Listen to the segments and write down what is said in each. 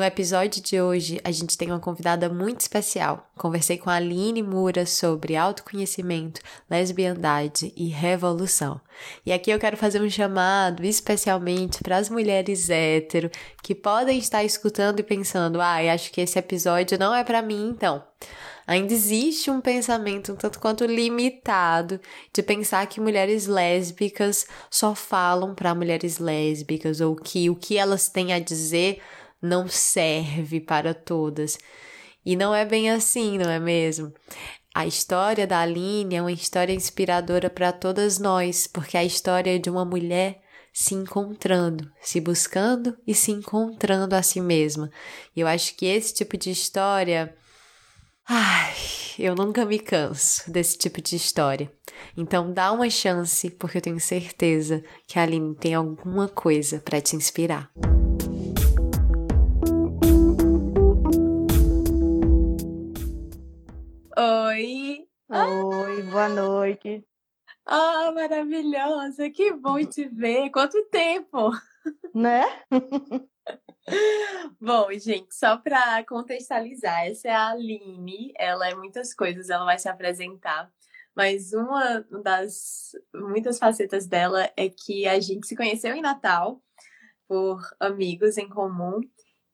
No episódio de hoje, a gente tem uma convidada muito especial. Conversei com a Aline Mura sobre autoconhecimento, lesbiandade e revolução. E aqui eu quero fazer um chamado especialmente para as mulheres hétero que podem estar escutando e pensando: "Ah, acho que esse episódio não é para mim, então". Ainda existe um pensamento um tanto quanto limitado de pensar que mulheres lésbicas só falam para mulheres lésbicas ou que o que elas têm a dizer não serve para todas. E não é bem assim, não é mesmo? A história da Aline é uma história inspiradora para todas nós, porque é a história de uma mulher se encontrando, se buscando e se encontrando a si mesma. E eu acho que esse tipo de história. Ai, eu nunca me canso desse tipo de história. Então dá uma chance, porque eu tenho certeza que a Aline tem alguma coisa para te inspirar. Boa noite. Ah, maravilhosa, que bom te ver. Quanto tempo! Né? Bom, gente, só para contextualizar, essa é a Aline, ela é muitas coisas, ela vai se apresentar, mas uma das muitas facetas dela é que a gente se conheceu em Natal por amigos em comum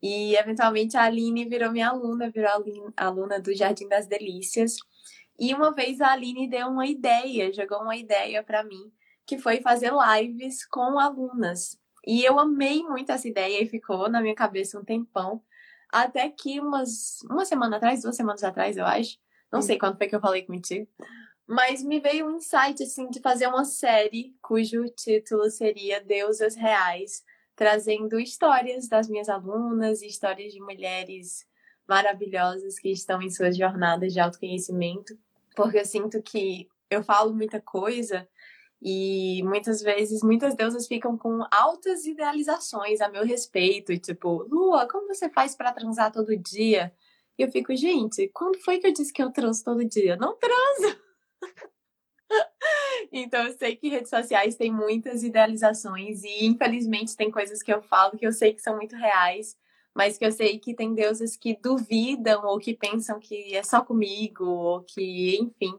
e, eventualmente, a Aline virou minha aluna, virou aluna do Jardim das Delícias. E uma vez a Aline deu uma ideia, jogou uma ideia para mim, que foi fazer lives com alunas. E eu amei muito essa ideia e ficou na minha cabeça um tempão. Até que umas, uma semana atrás, duas semanas atrás, eu acho. Não sei quando foi que eu falei contigo. Mas me veio um insight, assim, de fazer uma série cujo título seria Deusas Reais trazendo histórias das minhas alunas, histórias de mulheres maravilhosas que estão em suas jornadas de autoconhecimento, porque eu sinto que eu falo muita coisa e muitas vezes muitas deusas ficam com altas idealizações a meu respeito, e tipo, Lua, como você faz para transar todo dia? E eu fico, gente, quando foi que eu disse que eu transo todo dia? Não transo! Então eu sei que redes sociais têm muitas idealizações e infelizmente tem coisas que eu falo que eu sei que são muito reais, mas que eu sei que tem deuses que duvidam ou que pensam que é só comigo ou que, enfim.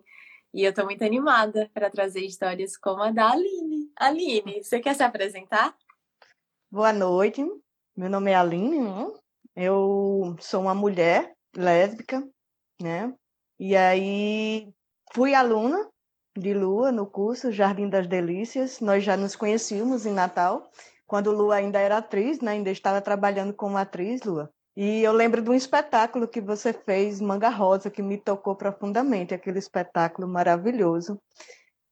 E eu tô muito animada para trazer histórias como a da Aline. Aline, você quer se apresentar? Boa noite. Meu nome é Aline. Né? Eu sou uma mulher lésbica, né? E aí fui aluna de Lua no curso Jardim das Delícias. Nós já nos conhecíamos em Natal, quando Lua ainda era atriz, né? ainda estava trabalhando como atriz, Lua. E eu lembro de um espetáculo que você fez, Manga Rosa, que me tocou profundamente, aquele espetáculo maravilhoso.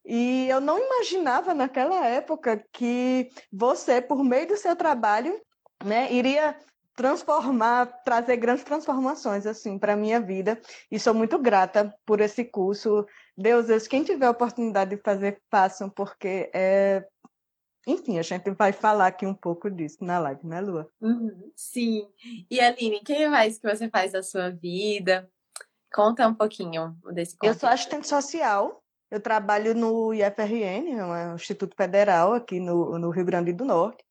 E eu não imaginava naquela época que você, por meio do seu trabalho, né, iria transformar, trazer grandes transformações assim para a minha vida. E sou muito grata por esse curso. Deus, quem tiver a oportunidade de fazer, façam, porque é enfim, a gente vai falar aqui um pouco disso na live, né, Lua? Uhum, sim. E Aline, quem mais que você faz da sua vida? Conta um pouquinho desse contexto. Eu sou assistente social. Eu trabalho no IFRN, é um Instituto Federal aqui no, no Rio Grande do Norte.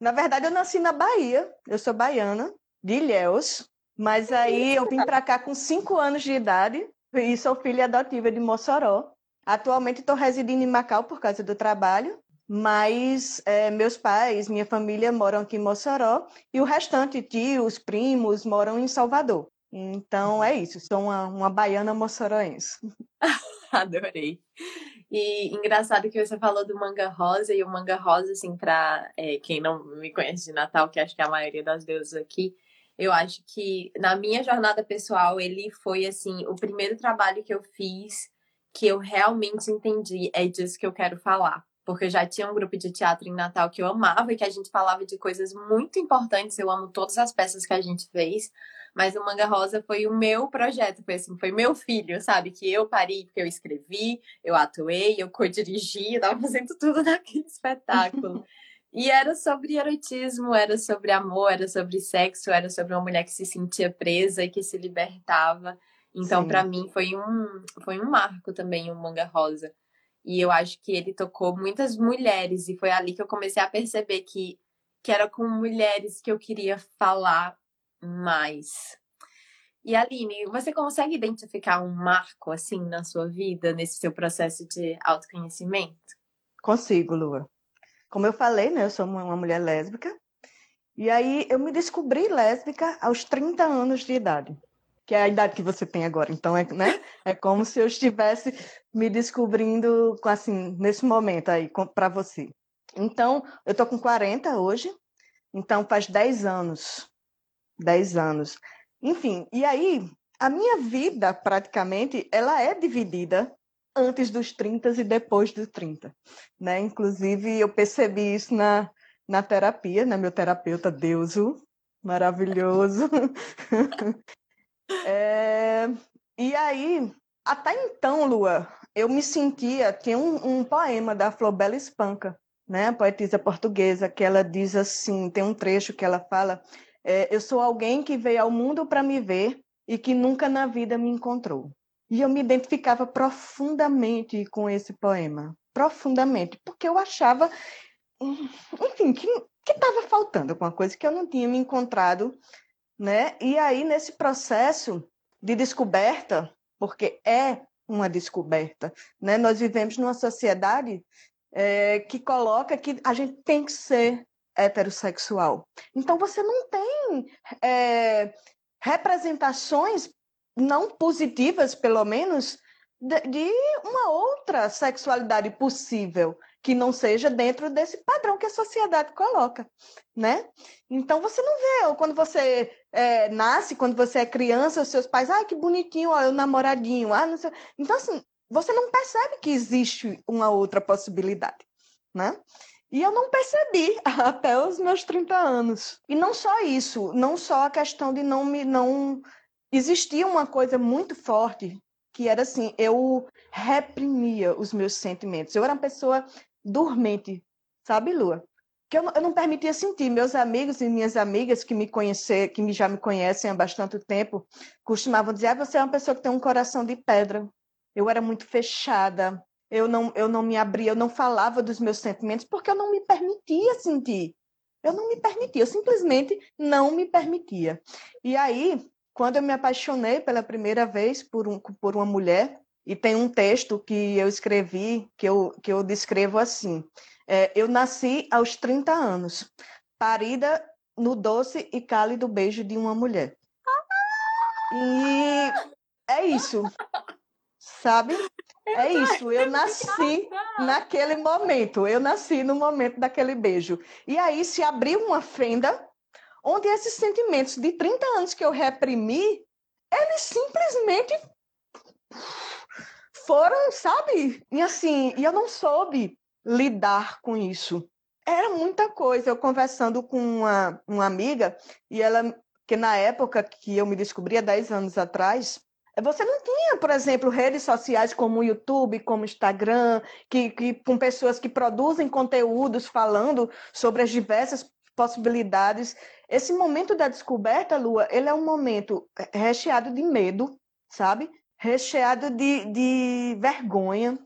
Na verdade, eu nasci na Bahia, eu sou baiana, de Ilhéus, mas aí eu vim para cá com cinco anos de idade e sou filha adotiva de Mossoró. Atualmente estou residindo em Macau por causa do trabalho, mas é, meus pais, minha família moram aqui em Mossoró e o restante, tios, primos, moram em Salvador. Então é isso, sou uma, uma baiana moçoroense. Adorei. E engraçado que você falou do manga rosa, e o manga rosa, assim, pra é, quem não me conhece de Natal, que acho que é a maioria das deusas aqui, eu acho que na minha jornada pessoal, ele foi, assim, o primeiro trabalho que eu fiz que eu realmente entendi, é disso que eu quero falar. Porque eu já tinha um grupo de teatro em Natal que eu amava e que a gente falava de coisas muito importantes. Eu amo todas as peças que a gente fez, mas o Manga Rosa foi o meu projeto, foi assim, foi meu filho, sabe? Que eu parei porque eu escrevi, eu atuei, eu co-dirigi, eu tava fazendo tudo naquele espetáculo. E era sobre erotismo, era sobre amor, era sobre sexo, era sobre uma mulher que se sentia presa e que se libertava. Então, para mim, foi um, foi um marco também o Manga Rosa. E eu acho que ele tocou muitas mulheres, e foi ali que eu comecei a perceber que, que era com mulheres que eu queria falar mais. E Aline, você consegue identificar um marco assim na sua vida, nesse seu processo de autoconhecimento? Consigo, Lua. Como eu falei, né, eu sou uma mulher lésbica. E aí eu me descobri lésbica aos 30 anos de idade, que é a idade que você tem agora. Então é, né? É como se eu estivesse me descobrindo assim nesse momento aí para você. Então, eu tô com 40 hoje. Então faz 10 anos 10 anos. Enfim, e aí a minha vida praticamente ela é dividida antes dos 30 e depois dos 30, né? Inclusive eu percebi isso na, na terapia, né? Meu terapeuta Deuso, maravilhoso. é, e aí, até então, Lua, eu me sentia, tinha um, um poema da Flobela Espanca, né? Poetisa portuguesa, que ela diz assim, tem um trecho que ela fala é, eu sou alguém que veio ao mundo para me ver e que nunca na vida me encontrou. E eu me identificava profundamente com esse poema, profundamente, porque eu achava, enfim, que estava faltando alguma coisa que eu não tinha me encontrado, né? E aí nesse processo de descoberta, porque é uma descoberta, né? Nós vivemos numa sociedade é, que coloca que a gente tem que ser heterossexual. Então você não tem é, representações não positivas, pelo menos, de, de, uma outra sexualidade possível que não seja dentro desse padrão que a sociedade coloca, né? Então você não vê, ou quando você é, nasce, quando você é criança, os seus pais, ah, que bonitinho, ó, o namoradinho, ah, não sei. Então assim, você não percebe que existe uma outra possibilidade, né? E eu não percebi até os meus 30 anos. E não só isso, não só a questão de não me não existia uma coisa muito forte que era assim, eu reprimia os meus sentimentos. Eu era uma pessoa dormente, sabe, Lua? Que eu, eu não permitia sentir. Meus amigos e minhas amigas que me conhecer, que já me conhecem há bastante tempo, costumavam dizer: ah, você é uma pessoa que tem um coração de pedra. Eu era muito fechada, eu não, eu não me abria, eu não falava dos meus sentimentos porque eu não me permitia sentir. Eu não me permitia, eu simplesmente não me permitia. E aí, quando eu me apaixonei pela primeira vez por, um, por uma mulher, e tem um texto que eu escrevi que eu, que eu descrevo assim: é, Eu nasci aos 30 anos, parida no doce e cálido beijo de uma mulher. E é isso, sabe? É isso, eu nasci naquele momento, eu nasci no momento daquele beijo. E aí se abriu uma fenda onde esses sentimentos de 30 anos que eu reprimi, eles simplesmente foram, sabe? E assim, e eu não soube lidar com isso. Era muita coisa. Eu conversando com uma, uma amiga, e ela, que na época que eu me descobri, há 10 anos atrás, você não tinha, por exemplo, redes sociais como o YouTube, como o Instagram, que, que, com pessoas que produzem conteúdos falando sobre as diversas possibilidades. Esse momento da descoberta, Lua, ele é um momento recheado de medo, sabe? Recheado de, de vergonha,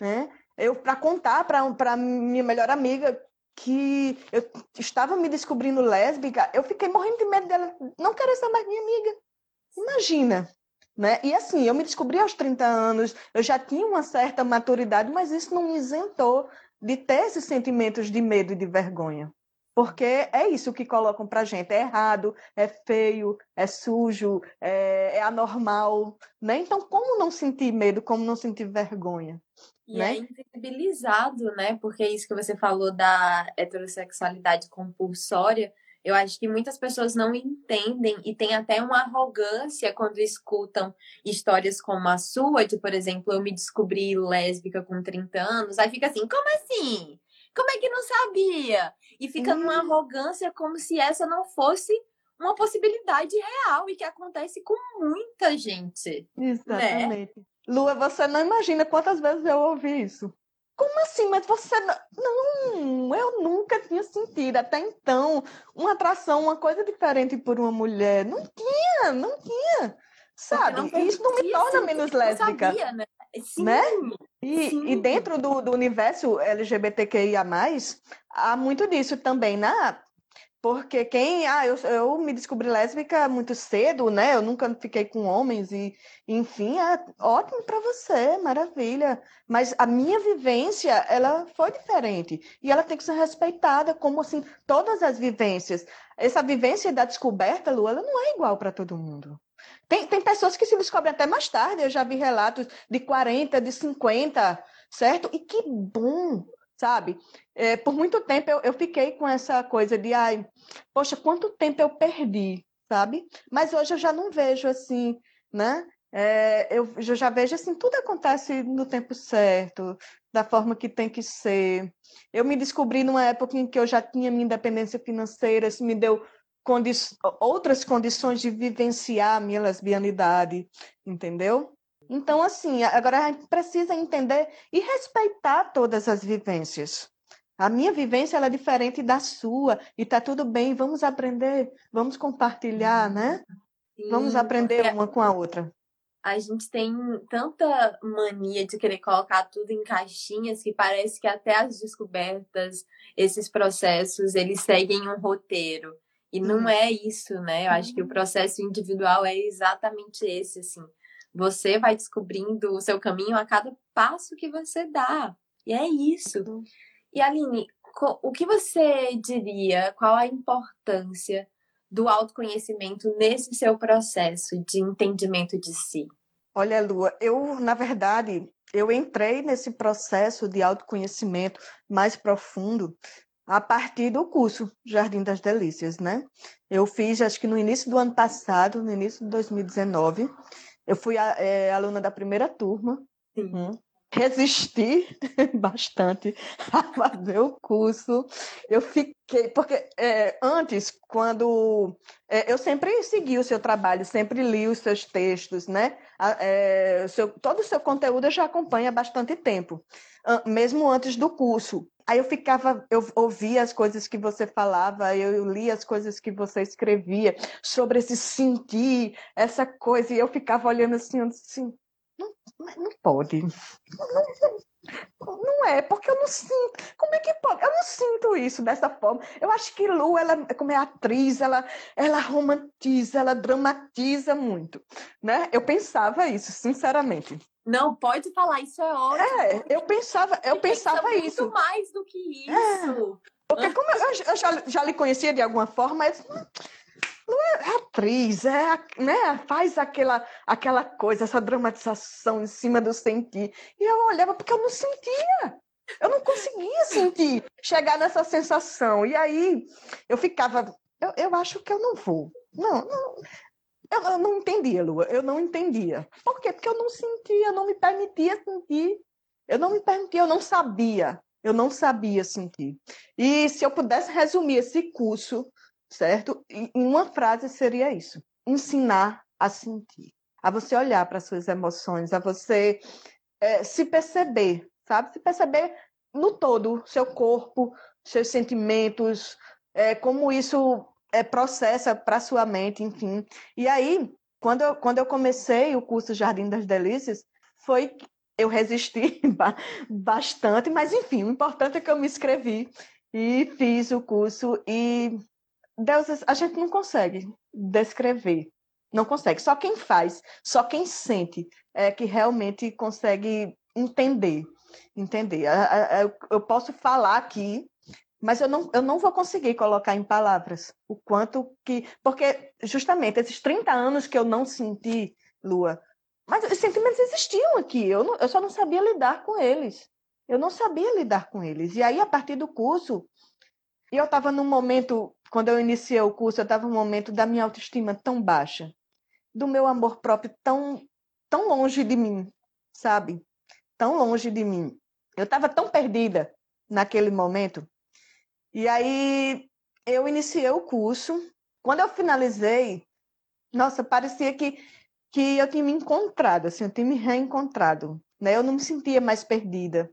né? Eu, para contar para minha melhor amiga que eu estava me descobrindo lésbica, eu fiquei morrendo de medo dela não querer ser mais minha amiga. Imagina, né? E assim, eu me descobri aos 30 anos, eu já tinha uma certa maturidade, mas isso não me isentou de ter esses sentimentos de medo e de vergonha. Porque é isso que colocam pra gente. É errado, é feio, é sujo, é, é anormal. Né? Então, como não sentir medo, como não sentir vergonha? E né? é invisibilizado, né? Porque é isso que você falou da heterossexualidade compulsória. Eu acho que muitas pessoas não entendem e têm até uma arrogância quando escutam histórias como a sua, de, por exemplo, eu me descobri lésbica com 30 anos. Aí fica assim, como assim? Como é que não sabia? E fica hum. numa arrogância como se essa não fosse uma possibilidade real e que acontece com muita gente. Né? Exatamente. Né? Lua, você não imagina quantas vezes eu ouvi isso. Como assim? Mas você não... eu nunca tinha sentido até então uma atração, uma coisa diferente por uma mulher. Não tinha, não tinha. Sabe? Não isso não me torna menos lésbica. Sabia, né? Sim, né? E, sim. e dentro do, do universo LGBTQIA, há muito disso também. Na, né? Porque quem. Ah, eu, eu me descobri lésbica muito cedo, né? Eu nunca fiquei com homens, e enfim, é ótimo para você, maravilha. Mas a minha vivência, ela foi diferente. E ela tem que ser respeitada, como assim, todas as vivências. Essa vivência da descoberta, Lu, ela não é igual para todo mundo. Tem, tem pessoas que se descobrem até mais tarde. Eu já vi relatos de 40, de 50, certo? E que bom, sabe? É, por muito tempo eu, eu fiquei com essa coisa de, ai, poxa, quanto tempo eu perdi, sabe? Mas hoje eu já não vejo assim, né? É, eu, eu já vejo assim, tudo acontece no tempo certo, da forma que tem que ser. Eu me descobri numa época em que eu já tinha minha independência financeira, isso me deu condi outras condições de vivenciar a minha lesbianidade, entendeu? Então, assim, agora a gente precisa entender e respeitar todas as vivências. A minha vivência é diferente da sua e tá tudo bem, vamos aprender, vamos compartilhar, né? Sim, vamos aprender uma com a outra. A gente tem tanta mania de querer colocar tudo em caixinhas que parece que até as descobertas, esses processos, eles seguem um roteiro. E não é isso, né? Eu acho que o processo individual é exatamente esse, assim. Você vai descobrindo o seu caminho a cada passo que você dá. E é isso. E Aline, o que você diria? Qual a importância do autoconhecimento nesse seu processo de entendimento de si? Olha, Lua, eu, na verdade, eu entrei nesse processo de autoconhecimento mais profundo a partir do curso Jardim das Delícias, né? Eu fiz, acho que no início do ano passado, no início de 2019, eu fui a, é, aluna da primeira turma. Uhum. Resisti bastante a fazer o curso. Eu fiquei, porque é, antes, quando é, eu sempre segui o seu trabalho, sempre li os seus textos, né? É, seu, todo o seu conteúdo eu já acompanho há bastante tempo, mesmo antes do curso. Aí eu ficava, eu ouvia as coisas que você falava, eu lia as coisas que você escrevia sobre esse sentir, essa coisa, e eu ficava olhando assim, assim, não, não pode. Não, não, é, porque eu não sinto. Como é que pode? Eu não sinto isso dessa forma. Eu acho que Lu, ela, como é atriz, ela, ela romantiza, ela dramatiza muito, né? Eu pensava isso, sinceramente. Não, pode falar, isso é ótimo. É, eu pensava, eu pensava isso. Muito mais do que é, isso. É, porque como eu, eu já, já, lhe conhecia de alguma forma, eu disse, não é atriz, é, né? Faz aquela, aquela coisa, essa dramatização em cima do sentir. E eu olhava porque eu não sentia. Eu não conseguia sentir, chegar nessa sensação. E aí eu ficava, eu, eu acho que eu não vou. Não, não, eu, eu não entendia, Lua, eu não entendia. Por quê? Porque eu não sentia, eu não me permitia sentir. Eu não me permitia, eu não sabia. Eu não sabia sentir. E se eu pudesse resumir esse curso, certo? Em uma frase seria isso: ensinar a sentir, a você olhar para suas emoções, a você é, se perceber, sabe? Se perceber no todo, seu corpo, seus sentimentos, é, como isso é, processa para sua mente, enfim. E aí, quando eu, quando eu comecei o curso Jardim das Delícias, foi eu resisti bastante, mas enfim, o importante é que eu me inscrevi e fiz o curso e Deus, a gente não consegue descrever, não consegue. Só quem faz, só quem sente é que realmente consegue entender, entender. Eu posso falar aqui mas eu não, eu não vou conseguir colocar em palavras o quanto que. Porque, justamente, esses 30 anos que eu não senti, Lua, mas os sentimentos existiam aqui, eu, não, eu só não sabia lidar com eles. Eu não sabia lidar com eles. E aí, a partir do curso, eu estava num momento, quando eu iniciei o curso, eu estava num momento da minha autoestima tão baixa, do meu amor próprio tão, tão longe de mim, sabe? Tão longe de mim. Eu estava tão perdida naquele momento. E aí eu iniciei o curso. Quando eu finalizei, nossa, parecia que, que eu tinha me encontrado, assim, eu tinha me reencontrado. Né? Eu não me sentia mais perdida.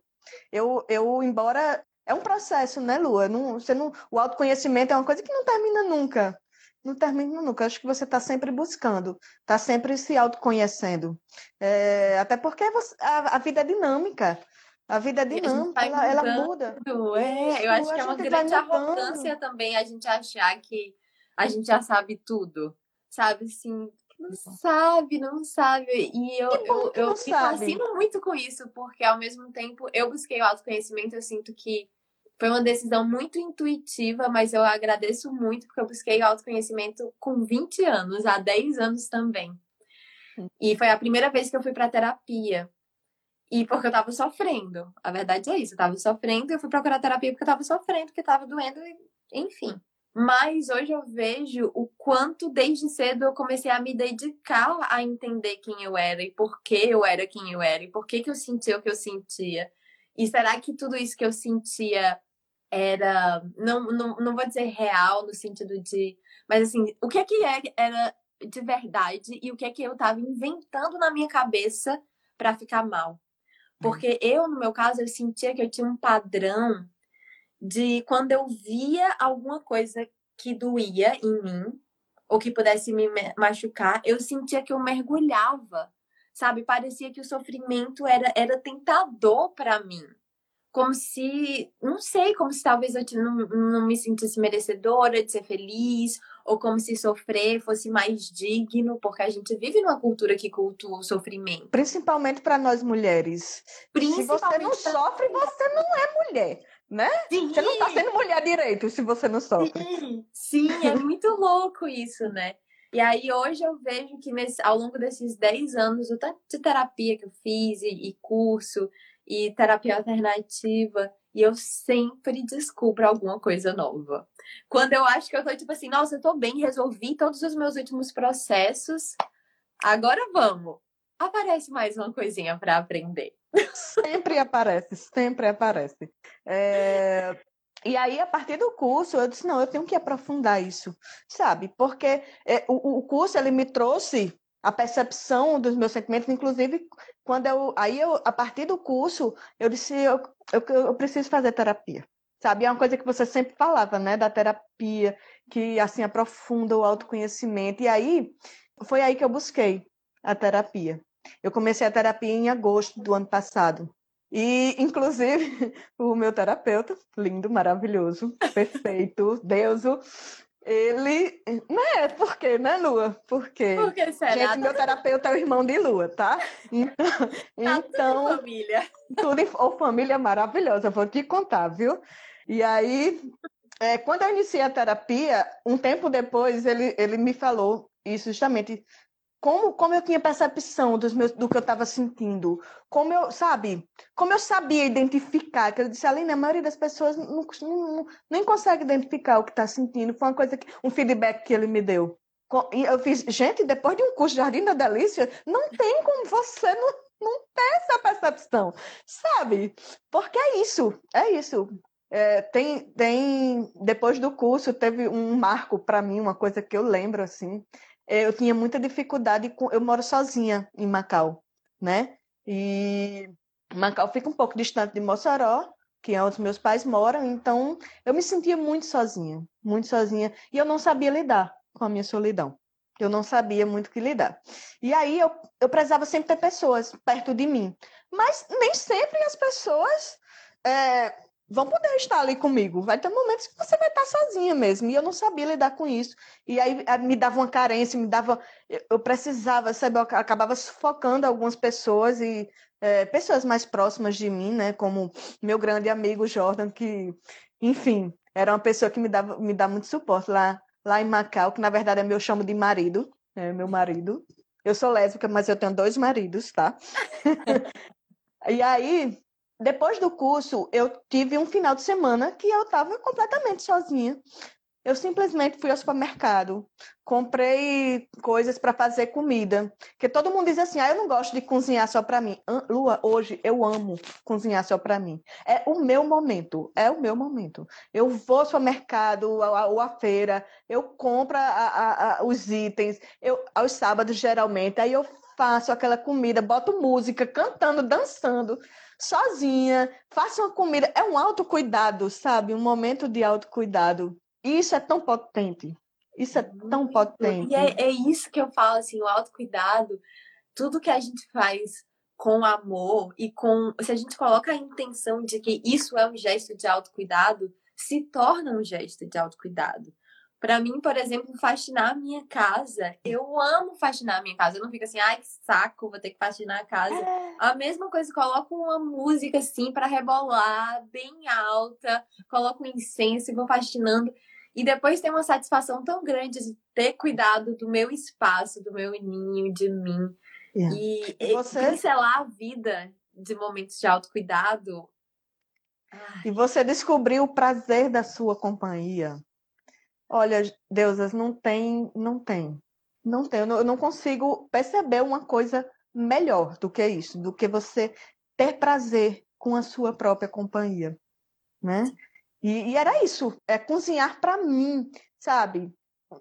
Eu, eu embora é um processo, né, Lua? Não, você não, o autoconhecimento é uma coisa que não termina nunca. Não termina nunca. Acho que você está sempre buscando, está sempre se autoconhecendo. É, até porque você, a, a, vida é dinâmica. A vida é dinâmica, ela, ela, muda. É, eu acho que é uma grande arrogância também a gente achar que a gente já sabe tudo. Sabe, assim, não sabe, não sabe. E eu, eu, eu me fascino muito com isso, porque ao mesmo tempo eu busquei o autoconhecimento, eu sinto que foi uma decisão muito intuitiva, mas eu agradeço muito, porque eu busquei o autoconhecimento com 20 anos, há 10 anos também. E foi a primeira vez que eu fui para terapia. E porque eu tava sofrendo. A verdade é isso, eu tava sofrendo, eu fui procurar terapia porque eu tava sofrendo, porque tava doendo, enfim. Mas hoje eu vejo o quanto desde cedo eu comecei a me dedicar a entender quem eu era e por que eu era quem eu era e por que, que eu sentia o que eu sentia. E será que tudo isso que eu sentia era, não, não, não vou dizer real no sentido de, mas assim, o que é que é, era de verdade e o que é que eu estava inventando na minha cabeça para ficar mal? Porque eu, no meu caso, eu sentia que eu tinha um padrão de quando eu via alguma coisa que doía em mim ou que pudesse me machucar, eu sentia que eu mergulhava, sabe? Parecia que o sofrimento era, era tentador para mim. Como se, não sei, como se talvez eu não, não me sentisse merecedora de ser feliz, ou como se sofrer fosse mais digno, porque a gente vive numa cultura que cultua o sofrimento. Principalmente para nós mulheres. Se você não sofre, você não é mulher né? Sim. Você não tá sendo mulher direito se você não sofre. Sim, Sim é muito louco isso, né? E aí hoje eu vejo que nesse, ao longo desses 10 anos, o tanto de terapia que eu fiz, e, e curso, e terapia alternativa, e eu sempre descubro alguma coisa nova. Quando eu acho que eu tô tipo assim, nossa, eu tô bem, resolvi todos os meus últimos processos, agora vamos. Aparece mais uma coisinha para aprender. Sempre aparece, sempre aparece. É... E aí, a partir do curso, eu disse, não, eu tenho que aprofundar isso, sabe? Porque é, o, o curso, ele me trouxe a percepção dos meus sentimentos, inclusive, quando eu... Aí, eu, a partir do curso, eu disse, eu, eu, eu preciso fazer terapia, sabe? É uma coisa que você sempre falava, né? Da terapia, que, assim, aprofunda o autoconhecimento. E aí, foi aí que eu busquei a terapia. Eu comecei a terapia em agosto do ano passado. E, inclusive, o meu terapeuta, lindo, maravilhoso, perfeito, deuso, ele. Né? Por quê, né, Lua? Porque. Porque será? Gente, meu terapeuta é o irmão de Lua, tá? Então. Tá então tudo família. Tudo em... Ou família maravilhosa, vou te contar, viu? E aí, é, quando eu iniciei a terapia, um tempo depois, ele, ele me falou isso justamente como, como eu tinha percepção dos meus, do que eu estava sentindo, como eu, sabe, como eu sabia identificar, que eu disse, Aline, a maioria das pessoas não, não, nem consegue identificar o que está sentindo, foi uma coisa que, um feedback que ele me deu. E eu fiz, gente, depois de um curso de Jardim da Delícia, não tem como você não, não ter essa percepção, sabe? Porque é isso, é isso. É, tem, tem, depois do curso, teve um marco para mim, uma coisa que eu lembro, assim, eu tinha muita dificuldade com. Eu moro sozinha em Macau, né? E Macau fica um pouco distante de Mossoró, que é onde meus pais moram, então eu me sentia muito sozinha, muito sozinha, e eu não sabia lidar com a minha solidão. Eu não sabia muito o que lidar. E aí eu, eu precisava sempre ter pessoas perto de mim. Mas nem sempre as pessoas é, vão poder estar ali comigo. Vai ter momentos que você vai estar sozinha mesmo. E eu não sabia lidar com isso. E aí eh, me dava uma carência, me dava. Eu precisava, sabe? Eu acabava sufocando algumas pessoas e é, pessoas mais próximas de mim, né? Como meu grande amigo Jordan, que, enfim, era uma pessoa que me, dava, me dá muito suporte lá, lá em Macau, que na verdade é meu chamo de marido, é meu marido. Eu sou lésbica, mas eu tenho dois maridos, tá? e aí, depois do curso, eu tive um final de semana que eu estava completamente sozinha. Eu simplesmente fui ao supermercado, comprei coisas para fazer comida. Porque todo mundo diz assim: ah, eu não gosto de cozinhar só para mim. Lua, hoje eu amo cozinhar só para mim. É o meu momento, é o meu momento. Eu vou ao supermercado ou à feira, eu compro a, a, a, os itens, eu, aos sábados geralmente, aí eu faço aquela comida, boto música, cantando, dançando, sozinha, faço uma comida. É um autocuidado, sabe? Um momento de autocuidado isso é tão potente. Isso é tão potente. E é, é isso que eu falo, assim, o autocuidado, tudo que a gente faz com amor e com. Se a gente coloca a intenção de que isso é um gesto de autocuidado, se torna um gesto de autocuidado. Para mim, por exemplo, faxinar a minha casa, eu amo faxinar a minha casa. Eu não fico assim, ai que saco, vou ter que faxinar a casa. É. A mesma coisa, coloco uma música assim para rebolar, bem alta, coloco um incenso e vou faxinando. E depois tem uma satisfação tão grande de ter cuidado do meu espaço, do meu ninho, de mim. Yeah. E, e você... pincelar a vida de momentos de autocuidado. E você descobriu o prazer da sua companhia. Olha, deusas, não tem, não tem. Não tem. Eu não, eu não consigo perceber uma coisa melhor do que isso, do que você ter prazer com a sua própria companhia, né? E, e era isso, é cozinhar para mim, sabe?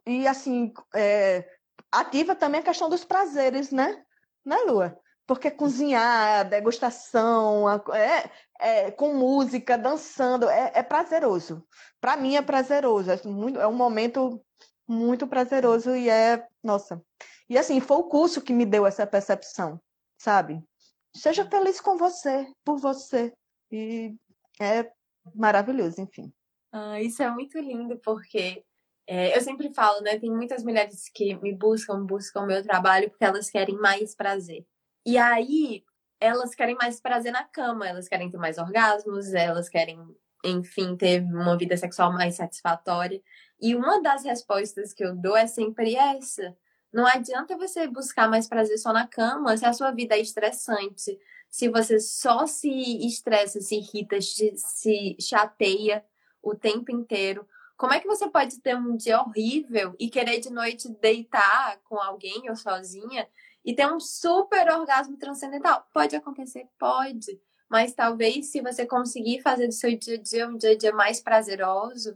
E assim, é, ativa também a questão dos prazeres, né? Né, Lua? Porque cozinhar, a degustação, é, é, com música, dançando, é, é prazeroso. Para mim é prazeroso, é, muito, é um momento muito prazeroso e é, nossa. E assim, foi o curso que me deu essa percepção, sabe? Seja feliz com você, por você. E é maravilhoso, enfim. Ah, isso é muito lindo, porque é, eu sempre falo, né? Tem muitas mulheres que me buscam, buscam o meu trabalho porque elas querem mais prazer. E aí, elas querem mais prazer na cama, elas querem ter mais orgasmos, elas querem, enfim, ter uma vida sexual mais satisfatória. E uma das respostas que eu dou é sempre essa. Não adianta você buscar mais prazer só na cama se a sua vida é estressante, se você só se estressa, se irrita, se chateia o tempo inteiro. Como é que você pode ter um dia horrível e querer de noite deitar com alguém ou sozinha e ter um super orgasmo transcendental? Pode acontecer, pode. Mas talvez se você conseguir fazer do seu dia a dia um dia a dia mais prazeroso,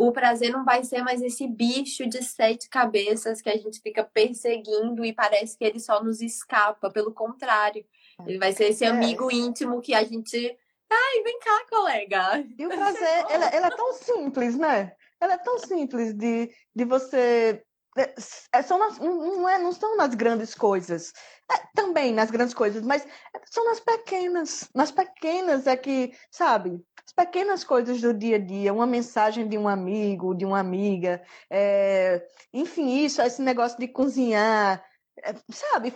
o prazer não vai ser mais esse bicho de sete cabeças que a gente fica perseguindo e parece que ele só nos escapa. Pelo contrário, ele vai ser esse é. amigo é. íntimo que a gente. Ai, vem cá, colega. E o prazer, ela, ela é tão simples, né? Ela é tão simples de, de você é, é são nas, não, é, não são nas grandes coisas, é, também nas grandes coisas, mas são nas pequenas. Nas pequenas é que, sabe, as pequenas coisas do dia a dia, uma mensagem de um amigo, de uma amiga, é, enfim, isso, esse negócio de cozinhar, é, sabe,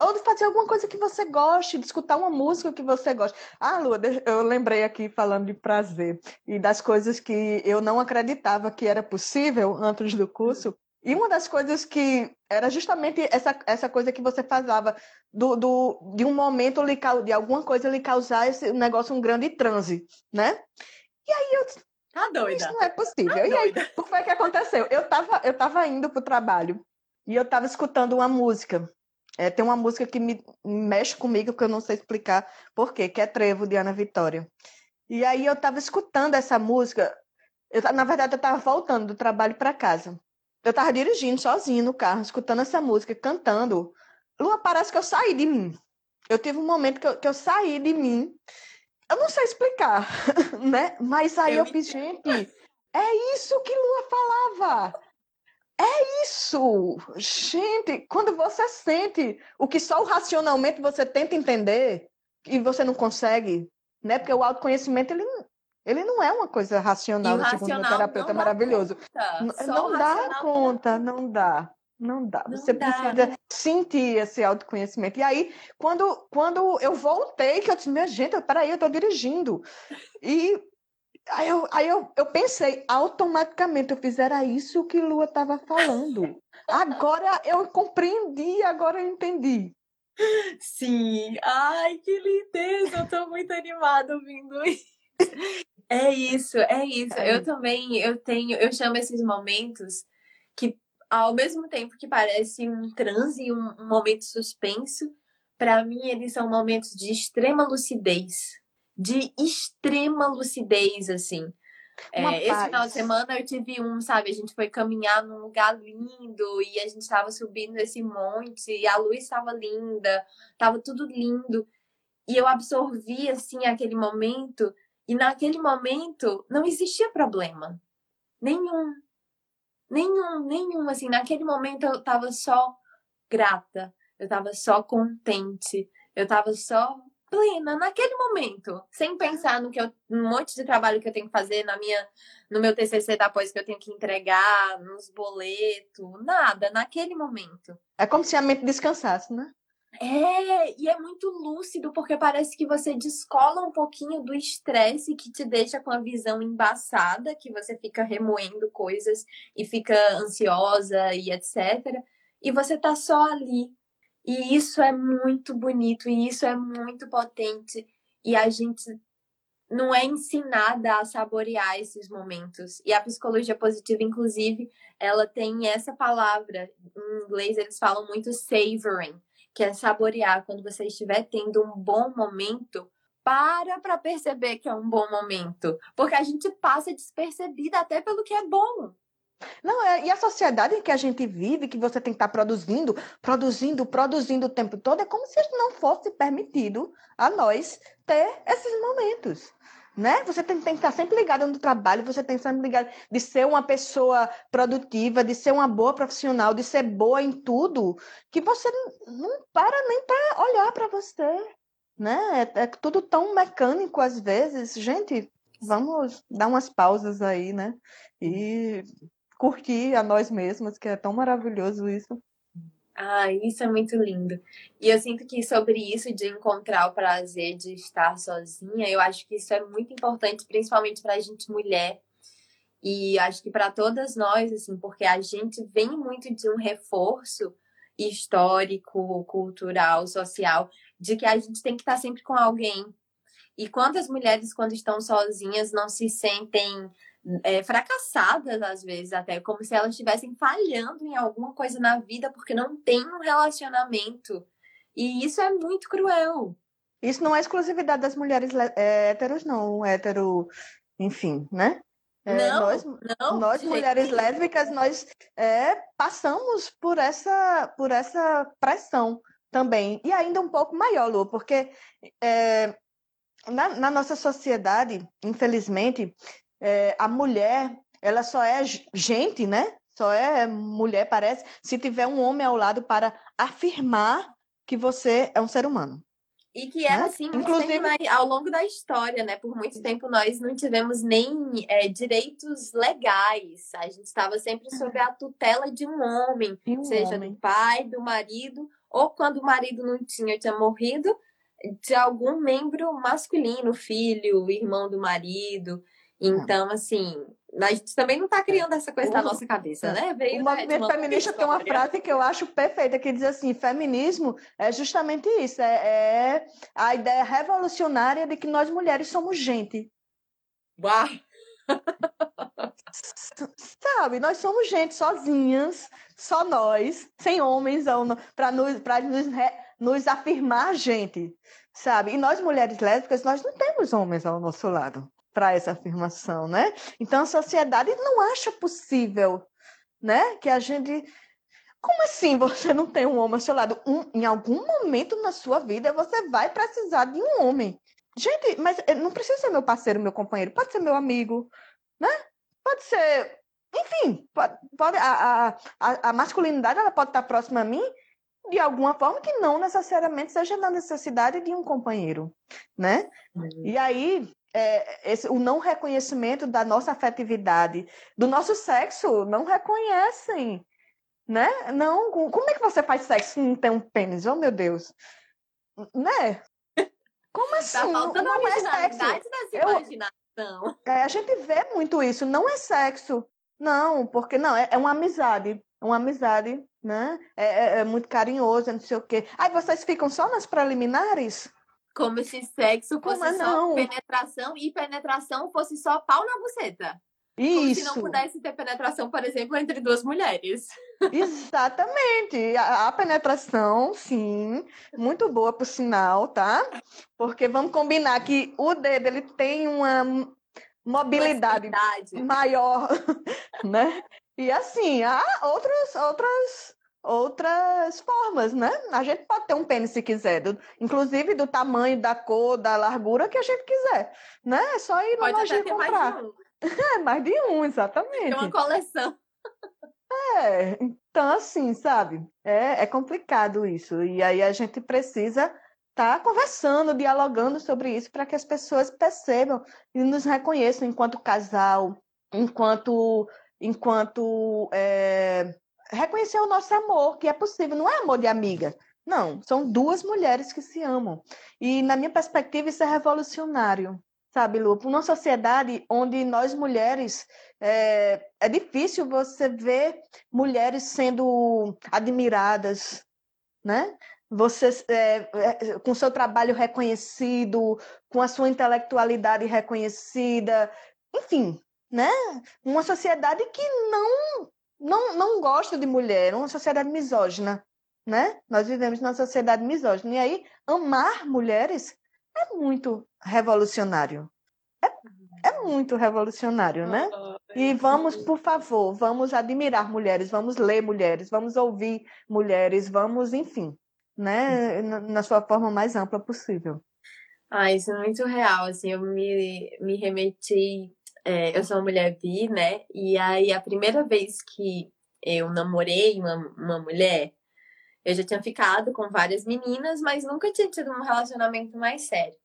ou de fazer alguma coisa que você goste, de escutar uma música que você gosta. Ah, Lua, eu lembrei aqui falando de prazer e das coisas que eu não acreditava que era possível antes do curso. E uma das coisas que era justamente essa, essa coisa que você fazava, do, do, de um momento, lhe, de alguma coisa lhe causar esse negócio, um grande transe, né? E aí eu Tá doida. Isso não é possível. Tá e aí, o que foi que aconteceu? Eu tava, eu tava indo pro trabalho e eu estava escutando uma música. É, tem uma música que me mexe comigo, que eu não sei explicar por quê, que é Trevo, de Ana Vitória. E aí eu estava escutando essa música. Eu, na verdade, eu estava voltando do trabalho para casa. Eu estava dirigindo sozinho no carro, escutando essa música, cantando. Lua, parece que eu saí de mim. Eu tive um momento que eu, que eu saí de mim. Eu não sei explicar, né? Mas aí eu, eu fiz, gente, é isso que Lua falava. É isso! Gente, quando você sente o que só racionalmente você tenta entender e você não consegue, né? Porque o autoconhecimento, ele, ele não é uma coisa racional, segundo meu terapeuta não maravilhoso. Conta. Não dá conta, não dá. Não dá. Não você dá. precisa sentir esse autoconhecimento. E aí, quando, quando eu voltei, que eu disse, minha gente, peraí, eu tô dirigindo. E Aí eu, aí eu, eu pensei, automaticamente, eu fiz, era isso que Lua estava falando. Agora eu compreendi, agora eu entendi. Sim, ai, que lindeza, eu tô muito animada ouvindo isso. É isso, é isso. É. Eu também, eu tenho, eu chamo esses momentos que ao mesmo tempo que parece um transe, um, um momento suspenso, para mim eles são momentos de extrema lucidez, de extrema lucidez, assim. É, esse final de semana eu tive um, sabe? A gente foi caminhar num lugar lindo e a gente estava subindo esse monte e a luz estava linda, estava tudo lindo. E eu absorvi, assim, aquele momento e naquele momento não existia problema. Nenhum. Nenhum, nenhum. Assim, naquele momento eu estava só grata, eu estava só contente, eu estava só plena naquele momento, sem pensar no que eu, um monte de trabalho que eu tenho que fazer na minha, no meu TCC da pós que eu tenho que entregar, nos boletos, nada, naquele momento. É como se a mente descansasse, né? É, e é muito lúcido, porque parece que você descola um pouquinho do estresse que te deixa com a visão embaçada, que você fica remoendo coisas e fica ansiosa e etc. E você tá só ali. E isso é muito bonito, e isso é muito potente. E a gente não é ensinada a saborear esses momentos. E a psicologia positiva, inclusive, ela tem essa palavra. Em inglês, eles falam muito savoring que é saborear quando você estiver tendo um bom momento. Para para perceber que é um bom momento, porque a gente passa despercebida até pelo que é bom. Não, é, e a sociedade em que a gente vive, que você tem que estar produzindo, produzindo, produzindo o tempo todo, é como se não fosse permitido a nós ter esses momentos né? Você tem, tem, que estar sempre ligado no trabalho, você tem que estar sempre ligado de ser uma pessoa produtiva, de ser uma boa profissional, de ser boa em tudo, que você não para nem para olhar para você, né? É, é, tudo tão mecânico às vezes. Gente, vamos dar umas pausas aí, né? E curtir a nós mesmos, que é tão maravilhoso isso. Ah, isso é muito lindo. E eu sinto que sobre isso de encontrar o prazer de estar sozinha, eu acho que isso é muito importante, principalmente para a gente mulher. E acho que para todas nós, assim, porque a gente vem muito de um reforço histórico, cultural, social, de que a gente tem que estar sempre com alguém. E quantas mulheres, quando estão sozinhas, não se sentem é, fracassadas, às vezes, até, como se elas estivessem falhando em alguma coisa na vida porque não tem um relacionamento. E isso é muito cruel. Isso não é exclusividade das mulheres é, héteros, não. Hétero, enfim, né? É, não, nós, não, nós mulheres lésbicas, nós é, passamos por essa, por essa pressão também. E ainda um pouco maior, Lu, porque é, na, na, nossa sociedade, infelizmente, é, a mulher, ela só é gente, né? Só é mulher, parece, se tiver um homem ao lado para afirmar que você é um ser humano. E que era né? assim, Inclusive... ao longo da história, né? Por muito tempo nós não tivemos nem é, direitos legais. A gente estava sempre sob a tutela de um homem, um seja homem. do pai, do marido, ou quando o marido não tinha, tinha morrido, de algum membro masculino, filho, irmão do marido. Então, assim, a gente também não está criando essa coisa na nossa cabeça, né? Veio, o movimento feminista tem uma frase que eu acho perfeita, que diz assim, feminismo é justamente isso, é, é a ideia revolucionária de que nós mulheres somos gente. Uau! Sabe, nós somos gente sozinhas, só nós, sem homens para nos, pra nos, nos afirmar gente, sabe? E nós mulheres lésbicas, nós não temos homens ao nosso lado para essa afirmação, né? Então a sociedade não acha possível, né, que a gente como assim você não tem um homem ao seu lado? Um, em algum momento na sua vida você vai precisar de um homem. Gente, mas eh, não precisa ser meu parceiro, meu companheiro, pode ser meu amigo, né? Pode ser, enfim, pode, pode a, a, a masculinidade ela pode estar próxima a mim de alguma forma que não necessariamente seja na necessidade de um companheiro, né? Uhum. E aí é, esse, o não reconhecimento da nossa afetividade, do nosso sexo, não reconhecem, né? Não, como é que você faz sexo se não tem um pênis? Oh, meu Deus. Né? Como tá assim? Tá faltando não é sexo. Eu, É, a gente vê muito isso, não é sexo. Não, porque não, é, é uma amizade. É uma amizade, né? É, é, é muito carinhoso, não sei o quê. Aí vocês ficam só nas preliminares? Como se sexo fosse Como só não? penetração e penetração fosse só pau na buceta. Isso. Como se não pudesse ter penetração, por exemplo, entre duas mulheres. Exatamente. A, a, penetração, sim, muito boa por sinal, tá? Porque vamos combinar que o dedo ele tem uma mobilidade maior, né? E assim, há outras outras outras formas, né? A gente pode ter um pênis se quiser, do, inclusive do tamanho, da cor, da largura que a gente quiser, né? É só ir na loja e comprar. Mais de um. É, mais de um, exatamente. É uma coleção. É, então assim, sabe? É, é complicado isso. E aí a gente precisa estar tá conversando, dialogando sobre isso para que as pessoas percebam e nos reconheçam enquanto casal, enquanto enquanto é, reconhecer o nosso amor, que é possível, não é amor de amiga. Não, são duas mulheres que se amam. E, na minha perspectiva, isso é revolucionário sabe, Lu? Numa sociedade onde nós mulheres é, é difícil você ver mulheres sendo admiradas, né? Você é, é, com seu trabalho reconhecido, com a sua intelectualidade reconhecida, enfim, né? Uma sociedade que não não, não gosta de mulher, uma sociedade misógina, né? Nós vivemos numa sociedade misógina. E aí, amar mulheres é muito revolucionário. É, é muito revolucionário, né? E vamos, por favor, vamos admirar mulheres, vamos ler mulheres, vamos ouvir mulheres, vamos, enfim, né? Na sua forma mais ampla possível. Ah, isso é muito real, assim, eu me, me remeti, é, eu sou uma mulher bi, né? E aí a primeira vez que eu namorei uma, uma mulher, eu já tinha ficado com várias meninas, mas nunca tinha tido um relacionamento mais sério.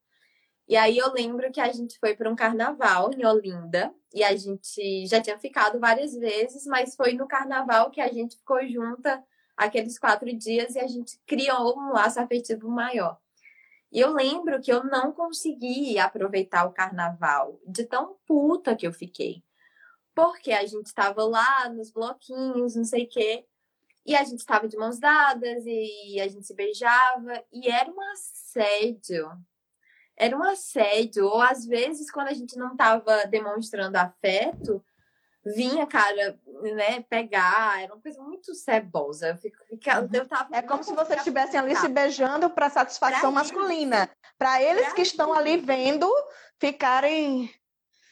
E aí eu lembro que a gente foi para um carnaval em Olinda e a gente já tinha ficado várias vezes, mas foi no carnaval que a gente ficou junta aqueles quatro dias e a gente criou um laço afetivo maior. E eu lembro que eu não consegui aproveitar o carnaval de tão puta que eu fiquei. Porque a gente estava lá nos bloquinhos, não sei o quê, e a gente estava de mãos dadas e a gente se beijava, e era um assédio era um assédio, ou às vezes, quando a gente não estava demonstrando afeto, vinha, cara, né, pegar, era uma coisa muito cebosa. Eu, fico, uhum. eu tava é como se vocês estivessem ali se beijando para satisfação pra masculina. Para eles pra que estão ali vendo ficarem.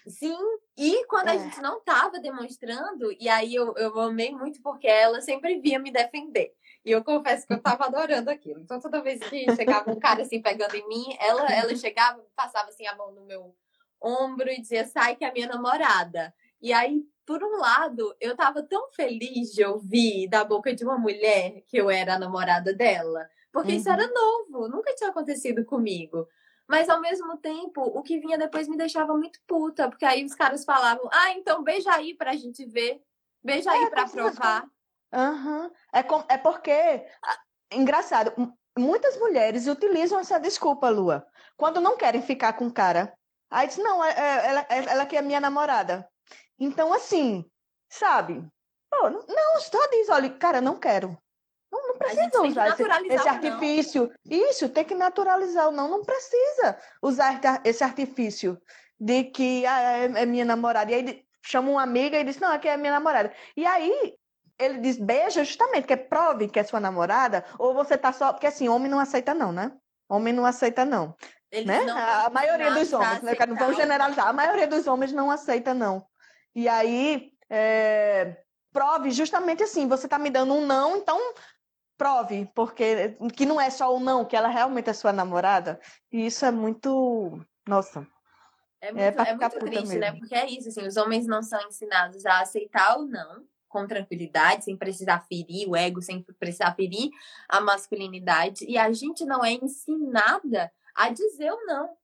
Sim, e quando é. a gente não estava demonstrando, e aí eu, eu amei muito porque ela sempre via me defender. E eu confesso que eu tava adorando aquilo. Então, toda vez que chegava um cara assim pegando em mim, ela, ela chegava, passava assim a mão no meu ombro e dizia: sai que é a minha namorada. E aí, por um lado, eu tava tão feliz de ouvir da boca de uma mulher que eu era a namorada dela, porque uhum. isso era novo, nunca tinha acontecido comigo. Mas ao mesmo tempo, o que vinha depois me deixava muito puta, porque aí os caras falavam: ah, então beija aí pra gente ver, beija aí é, pra provar. Uhum. É, com, é porque, engraçado, muitas mulheres utilizam essa desculpa, Lua, quando não querem ficar com o cara. Aí diz, não, é, é, ela, é, ela que é minha namorada. Então, assim, sabe? Pô, não, só diz, olha, cara, não quero. Não, não precisa usar esse, esse artifício. Isso, tem que naturalizar o não. Não precisa usar esse artifício de que ah, é, é minha namorada. E aí chama uma amiga e diz, não, aqui é minha namorada. E aí ele diz beija justamente, que é prove que é sua namorada, ou você tá só. Porque assim, homem não aceita, não, né? Homem não aceita, não. Eles né? Não a maioria dos homens, né? Não vamos generalizar, a maioria dos homens não aceita, não. E aí, é... prove justamente assim, você tá me dando um não, então prove, porque que não é só o um não, que ela realmente é sua namorada. E isso é muito. Nossa. É, é muito, é, é muito triste, né? mesmo. né? Porque é isso, assim, os homens não são ensinados a aceitar ou não com tranquilidade, sem precisar ferir o ego, sem precisar ferir a masculinidade. E a gente não é ensinada a dizer o não.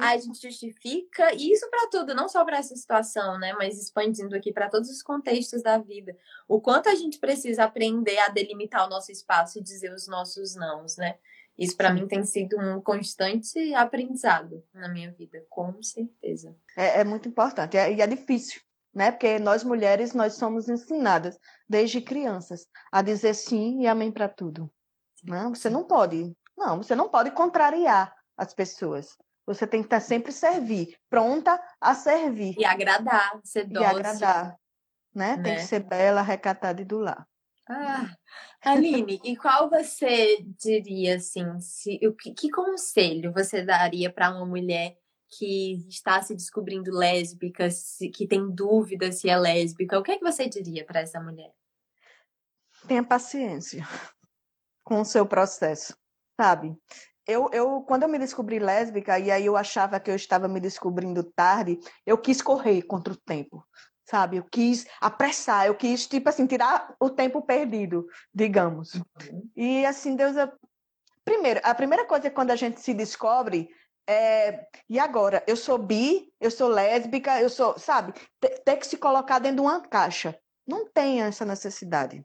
A uhum. gente justifica, e isso para tudo, não só para essa situação, né? Mas expandindo aqui para todos os contextos da vida. O quanto a gente precisa aprender a delimitar o nosso espaço e dizer os nossos nãos, né? Isso para mim tem sido um constante aprendizado na minha vida, com certeza. É, é muito importante é, e é difícil, né? Porque nós mulheres nós somos ensinadas desde crianças a dizer sim e amém para tudo. Não, você não pode, não, você não pode contrariar as pessoas. Você tem que estar sempre servir, pronta a servir. E agradar, ser doce. E agradar, né? né? Tem que ser bela, recatada e do lar. Ah, Aline, e qual você diria assim, se, o que, que conselho você daria para uma mulher que está se descobrindo lésbica, se, que tem dúvida se é lésbica? O que é que você diria para essa mulher? Tenha paciência com o seu processo, sabe? Eu, eu, quando eu me descobri lésbica, e aí eu achava que eu estava me descobrindo tarde, eu quis correr contra o tempo sabe? Eu quis apressar, eu quis, tipo assim, tirar o tempo perdido, digamos. Uhum. E assim, Deus. Primeiro, a primeira coisa é quando a gente se descobre é, e agora? Eu sou bi, eu sou lésbica, eu sou, sabe? Ter que se colocar dentro de uma caixa. Não tem essa necessidade.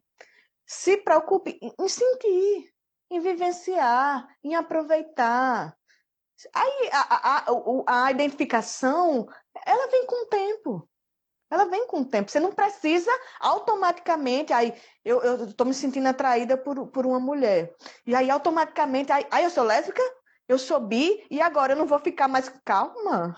Se preocupe em sentir, em vivenciar, em aproveitar. Aí a, a, a, a identificação, ela vem com o tempo. Ela vem com o tempo. Você não precisa automaticamente. Aí eu estou me sentindo atraída por, por uma mulher. E aí automaticamente. Aí, aí eu sou lésbica, eu sou bi, e agora eu não vou ficar mais. Calma,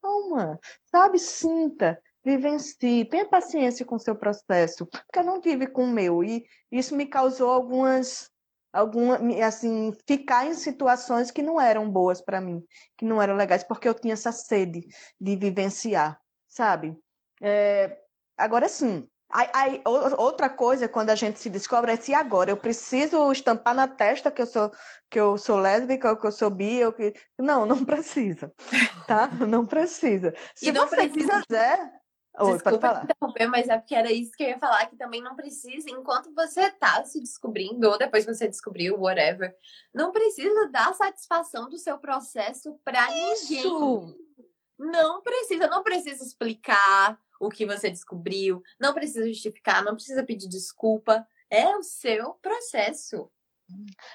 calma. Sabe? Sinta, vivencie, tenha paciência com o seu processo. Porque eu não tive com o meu. E isso me causou algumas. Alguma, assim, ficar em situações que não eram boas para mim, que não eram legais, porque eu tinha essa sede de vivenciar, sabe? É, agora sim. Aí, outra coisa quando a gente se descobre é se agora eu preciso estampar na testa que eu sou que eu sou lésbica ou que eu sou bi ou que não não precisa tá não precisa se não você precisa... quiser Oi, Desculpa interromper, mas é porque era isso que eu ia falar, que também não precisa, enquanto você tá se descobrindo, ou depois você descobriu, whatever, não precisa dar satisfação do seu processo para ninguém. Não precisa, não precisa explicar, o que você descobriu, não precisa justificar, não precisa pedir desculpa, é o seu processo.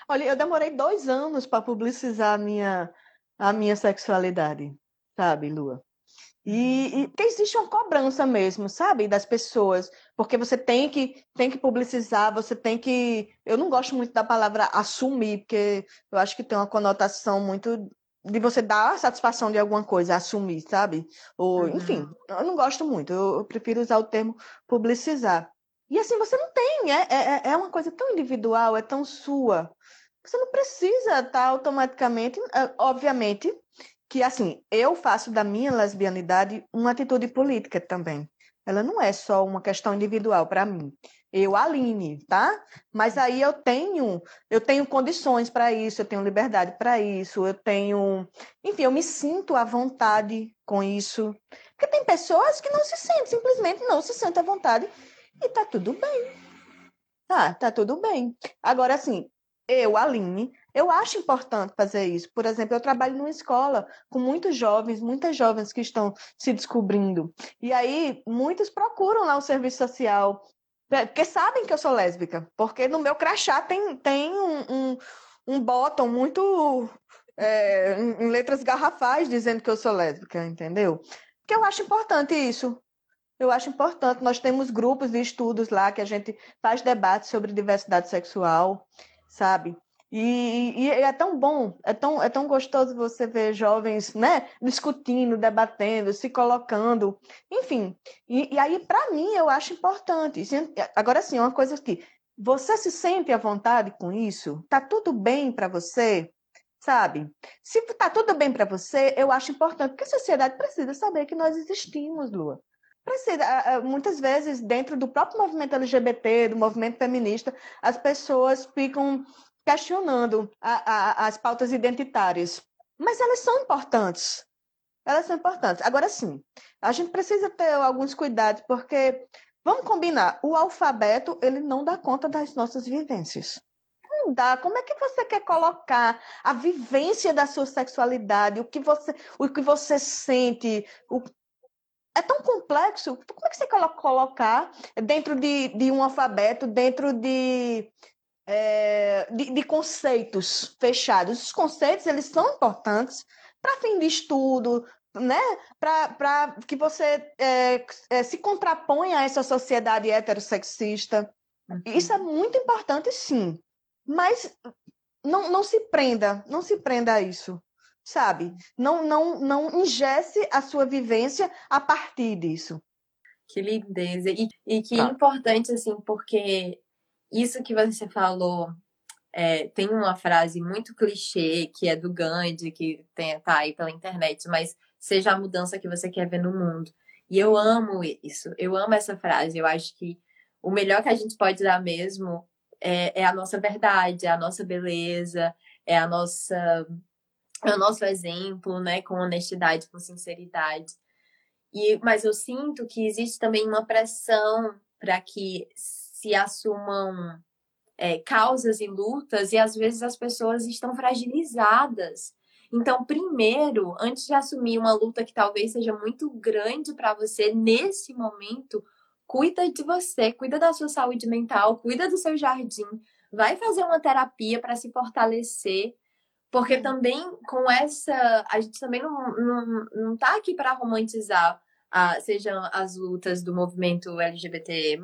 Olha, eu demorei dois anos para publicizar a minha, a minha sexualidade, sabe, Lua? E, e existe uma cobrança mesmo, sabe, das pessoas, porque você tem que tem que publicizar, você tem que. Eu não gosto muito da palavra assumir, porque eu acho que tem uma conotação muito de você dar satisfação de alguma coisa, assumir, sabe? Ou, uhum. enfim, eu não gosto muito, eu, eu, prefiro usar o termo publicizar. E assim, você não tem, é, é, é uma coisa tão individual, é tão sua. Você não precisa estar automaticamente, é, obviamente, que assim, eu faço da minha lesbianidade uma atitude política também. Ela não é só uma questão individual para mim eu, Aline, tá? Mas aí eu tenho, eu tenho condições para isso, eu tenho liberdade para isso, eu tenho, enfim, eu me sinto à vontade com isso. Porque tem pessoas que não se sentem, simplesmente não se sentem à vontade e tá tudo bem. Tá, tá tudo bem. Agora assim, eu, Aline, eu acho importante fazer isso. Por exemplo, eu trabalho numa escola com muitos jovens, muitas jovens que estão se descobrindo. E aí, muitos procuram lá o serviço social é, porque sabem que eu sou lésbica. Porque no meu crachá tem, tem um, um, um muito. É, em letras garrafais dizendo que eu sou lésbica, entendeu? Porque eu acho importante isso. Eu acho importante. Nós temos grupos de estudos lá que a gente faz debates sobre diversidade sexual, sabe? E, e, é tão bom, é tão, é tão gostoso você ver jovens né, discutindo, debatendo, se colocando, enfim. E, e aí, para mim, eu acho importante. Agora, sim, uma coisa que você se sente à vontade com isso? Tá tudo bem para você? Sabe? Se tá tudo bem para você, eu acho importante, porque a sociedade precisa saber que nós existimos, Lua precisa. Muitas vezes, dentro do próprio movimento LGBT, do movimento feminista, as pessoas ficam questionando a, a, as pautas identitárias. Mas elas são importantes. Elas são importantes. Agora sim, a gente precisa ter alguns cuidados, porque, vamos combinar, o alfabeto ele não dá conta das nossas vivências. Não dá. Como é que você quer colocar a vivência da sua sexualidade, o que você, o que você sente, o, é tão complexo. Como é que você colocar dentro de, de um alfabeto, dentro de é, de, de, conceitos fechados. Os conceitos eles são importantes para fim de estudo, né? Para que você é, é, se contraponha a essa sociedade heterossexista. Uhum. Isso é muito importante, sim. Mas não, não se prenda, não se prenda a isso, sabe? Não, não, não ingesse a sua vivência a partir disso. Que lindeza. E, e que tá. importante, assim, porque isso que você falou é, tem uma frase muito clichê que é do Gandhi, que tem, tá aí pela internet, mas seja a mudança que você quer ver no mundo. E eu amo isso, eu amo essa frase. Eu acho que o melhor que a gente pode dar mesmo é, é a nossa verdade, é a nossa beleza, é a nossa é o nosso exemplo, né, com honestidade, com sinceridade. E, mas eu sinto que existe também uma pressão para que se assumam é, causas e lutas e às vezes as pessoas estão fragilizadas. Então, primeiro, antes de assumir uma luta que talvez seja muito grande para você nesse momento, cuida de você, cuida da sua saúde mental, cuida do seu jardim, vai fazer uma terapia para se fortalecer, porque também com essa, a gente também não, não, não tá aqui para romantizar a, sejam as lutas do movimento LGBT+,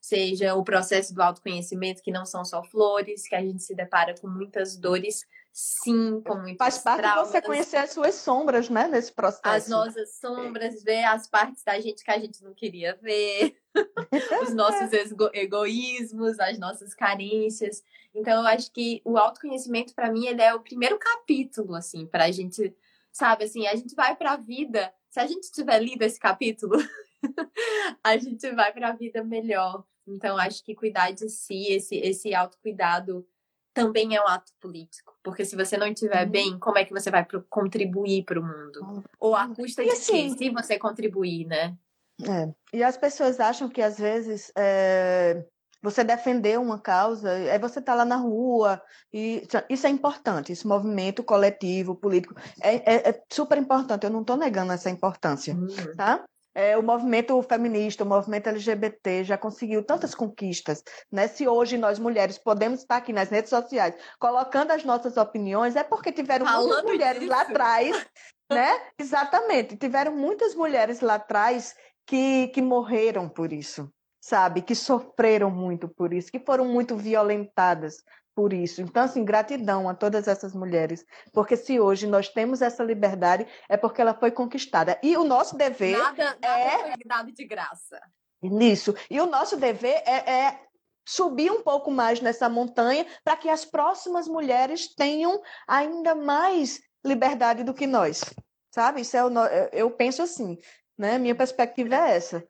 seja o processo do autoconhecimento, que não são só flores, que a gente se depara com muitas dores, sim, com muitas Faz parte traumas. de você conhecer as suas sombras, né, nesse processo. As nossas sombras, ver as partes da gente que a gente não queria ver, os nossos ego egoísmos, as nossas carências. Então, eu acho que o autoconhecimento, para mim, ele é o primeiro capítulo, assim, para a gente, sabe, assim, a gente vai para a vida se a gente tiver lido esse capítulo, a gente vai para a vida melhor. Então, acho que cuidar de si, esse, esse autocuidado, também é um ato político. Porque se você não estiver uhum. bem, como é que você vai pro, contribuir para o mundo? Uhum. Ou a custa e de assim, quê? Se você contribuir, né? É. E as pessoas acham que às vezes é, você defender uma causa, é você estar tá lá na rua, e isso é importante, esse movimento coletivo, político, é, é, é super importante, eu não estou negando essa importância, uhum. tá? É, o movimento feminista, o movimento LGBT já conseguiu tantas conquistas. Né? Se hoje nós mulheres podemos estar aqui nas redes sociais colocando as nossas opiniões, é porque tiveram Falando muitas mulheres disso. lá atrás, né? Exatamente, tiveram muitas mulheres lá atrás que, que morreram por isso sabe, que sofreram muito por isso, que foram muito violentadas por isso. Então, assim, gratidão a todas essas mulheres, porque se hoje nós temos essa liberdade, é porque ela foi conquistada. E o nosso dever nada, nada é foi dado de graça. Nisso. E o nosso dever é, é subir um pouco mais nessa montanha para que as próximas mulheres tenham ainda mais liberdade do que nós. Sabe? Isso é o, eu penso assim, né? Minha perspectiva é essa.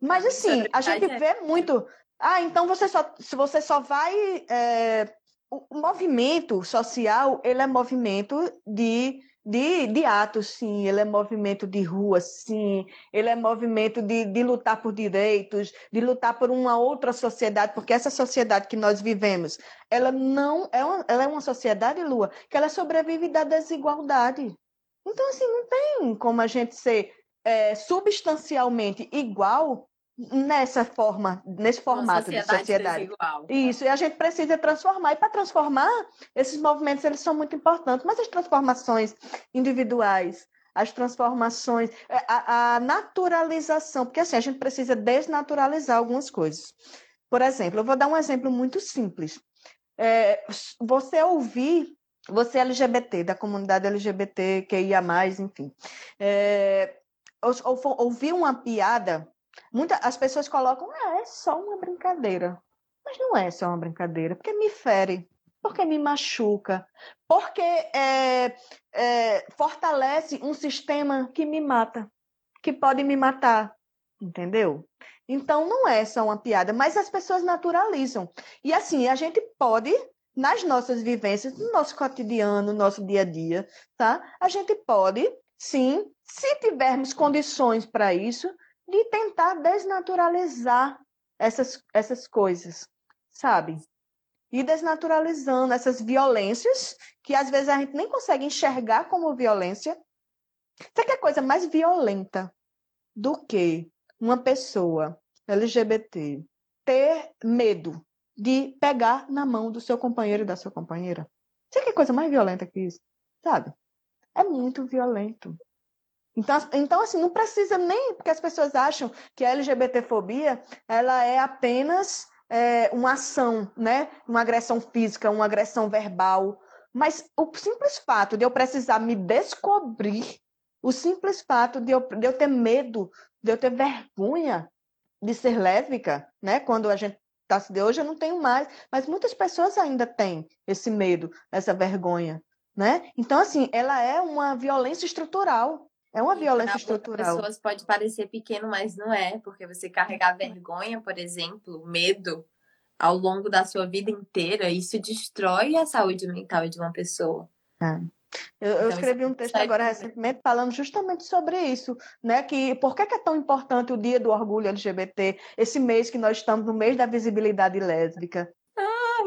Mas assim, a gente é vê muito. Ah, então você só, você só vai. É... O, movimento social, ele é movimento de, de, de atos, sim. Ele é movimento de rua, sim. Ele é movimento de, de lutar por direitos, de lutar por uma outra sociedade, porque essa sociedade que nós vivemos, ela não é uma, ela é uma sociedade, Lua, que ela sobrevive da desigualdade. Então, assim, não tem como a gente ser é, substancialmente igual nessa forma, nesse formato de sociedade. Desigual. Isso, e a gente precisa transformar. E para transformar, esses movimentos eles são muito importantes, mas as transformações individuais, as transformações, é, a, a naturalização, porque assim, a gente precisa desnaturalizar algumas coisas. Por exemplo, eu vou dar um exemplo muito simples. É, você ouvir, você é LGBT, da comunidade LGBT, que ia mais, enfim. É, ouvir uma piada Muita, as pessoas colocam, ah, é só uma brincadeira. Mas não é só uma brincadeira, porque me fere, porque me machuca, porque é, é, fortalece um sistema que me mata, que pode me matar, entendeu? Então não é só uma piada, mas as pessoas naturalizam. E assim, a gente pode, nas nossas vivências, no nosso cotidiano, no nosso dia a dia, tá? A gente pode, sim, se tivermos condições para isso, de tentar desnaturalizar essas, essas coisas, sabe? E desnaturalizando essas violências que às vezes a gente nem consegue enxergar como violência. Sabe que coisa mais violenta do que uma pessoa LGBT ter medo de pegar na mão do seu companheiro e da sua companheira. Você que coisa mais violenta que isso, sabe? É muito violento. Então, então, assim, não precisa nem, porque as pessoas acham que a LGBTfobia, ela é apenas é, uma ação, né? Uma agressão física, uma agressão verbal. Mas o simples fato de eu precisar me descobrir, o simples fato de eu, de eu ter medo, de eu ter vergonha de ser lésbica, né? Quando a gente tá de hoje eu não tenho mais, mas muitas pessoas ainda têm esse medo, essa vergonha, né? Então assim, ela é uma violência estrutural. É uma violência estrutural. pessoas pode parecer pequeno, mas não é, porque você carregar vergonha, por exemplo, medo ao longo da sua vida inteira, isso destrói a saúde mental de uma pessoa. É. Eu, eu, então, escrevi um texto agora recentemente falando justamente sobre isso, né? Que por que, que, é tão importante o Dia do Orgulho LGBT, esse mês que nós estamos no mês da visibilidade lésbica,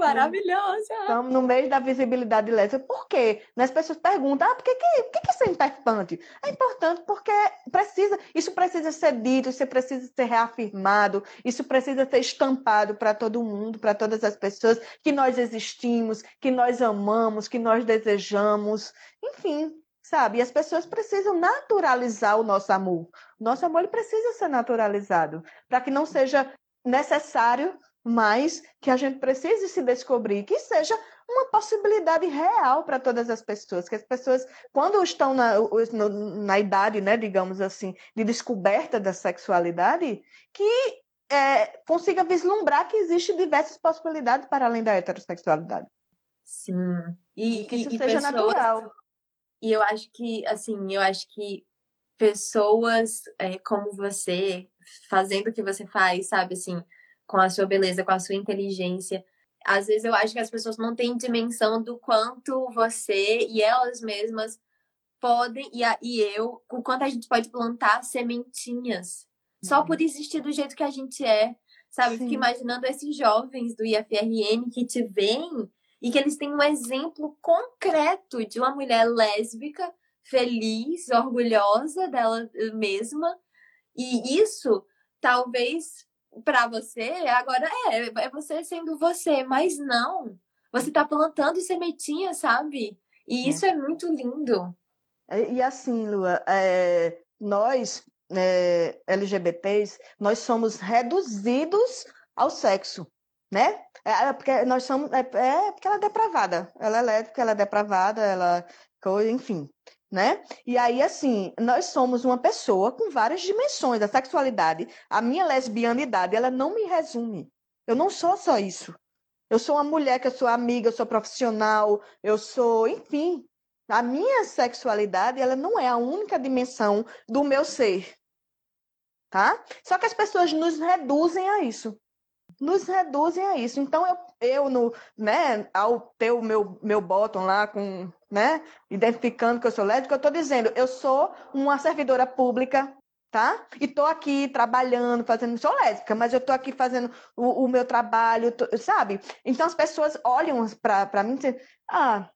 maravilhosa! Estamos no meio da visibilidade lésbica. Por quê? As pessoas perguntam, ah, por que, que, que, que isso é importante? É importante porque precisa, isso precisa ser dito, isso precisa ser reafirmado, isso precisa ser estampado para todo mundo, para todas as pessoas, que nós existimos, que nós amamos, que nós desejamos, enfim, sabe? E as pessoas precisam naturalizar o nosso amor. Nosso amor ele precisa ser naturalizado, para que não seja necessário mas que a gente precise se descobrir, que seja uma possibilidade real para todas as pessoas, que as pessoas, quando estão na, na idade, né, digamos assim, de descoberta da sexualidade, que é, consiga vislumbrar que existem diversas possibilidades para além da heterossexualidade. Sim. E, e que isso e, seja pessoas... natural. E eu acho que, assim, eu acho que pessoas é, como você, fazendo o que você faz, sabe, assim, com a sua beleza, com a sua inteligência. Às vezes eu acho que as pessoas não têm dimensão do quanto você e elas mesmas podem, e, a, e eu, o quanto a gente pode plantar sementinhas. Só uhum. por existir do jeito que a gente é. Sabe? Fico imaginando esses jovens do IFRN que te veem e que eles têm um exemplo concreto de uma mulher lésbica, feliz, orgulhosa dela mesma. E isso talvez para você, agora é, é você sendo você, mas não. Você tá plantando sementinha, sabe? E é. isso é muito lindo. E, e assim, Lua, é, nós, é, LGBTs, nós somos reduzidos ao sexo, né? É, é porque nós somos. É, é, porque ela é depravada. Ela é lésbica, ela é depravada, ela. Enfim né? E aí, assim, nós somos uma pessoa com várias dimensões da sexualidade. A minha lesbianidade, ela não me resume. Eu não sou só isso. Eu sou uma mulher que eu sou amiga, eu sou profissional, eu sou, enfim. A minha sexualidade, ela não é a única dimensão do meu ser. Tá? Só que as pessoas nos reduzem a isso nos reduzem a isso. Então, eu, eu no, né, ao ter o meu, meu bottom lá com, né, identificando que eu sou lésbica, eu estou dizendo, eu sou uma servidora pública, tá? E estou aqui trabalhando, fazendo, sou lésbica, mas eu estou aqui fazendo o, o meu trabalho, tô, sabe? Então, as pessoas olham para mim e dizem, ah,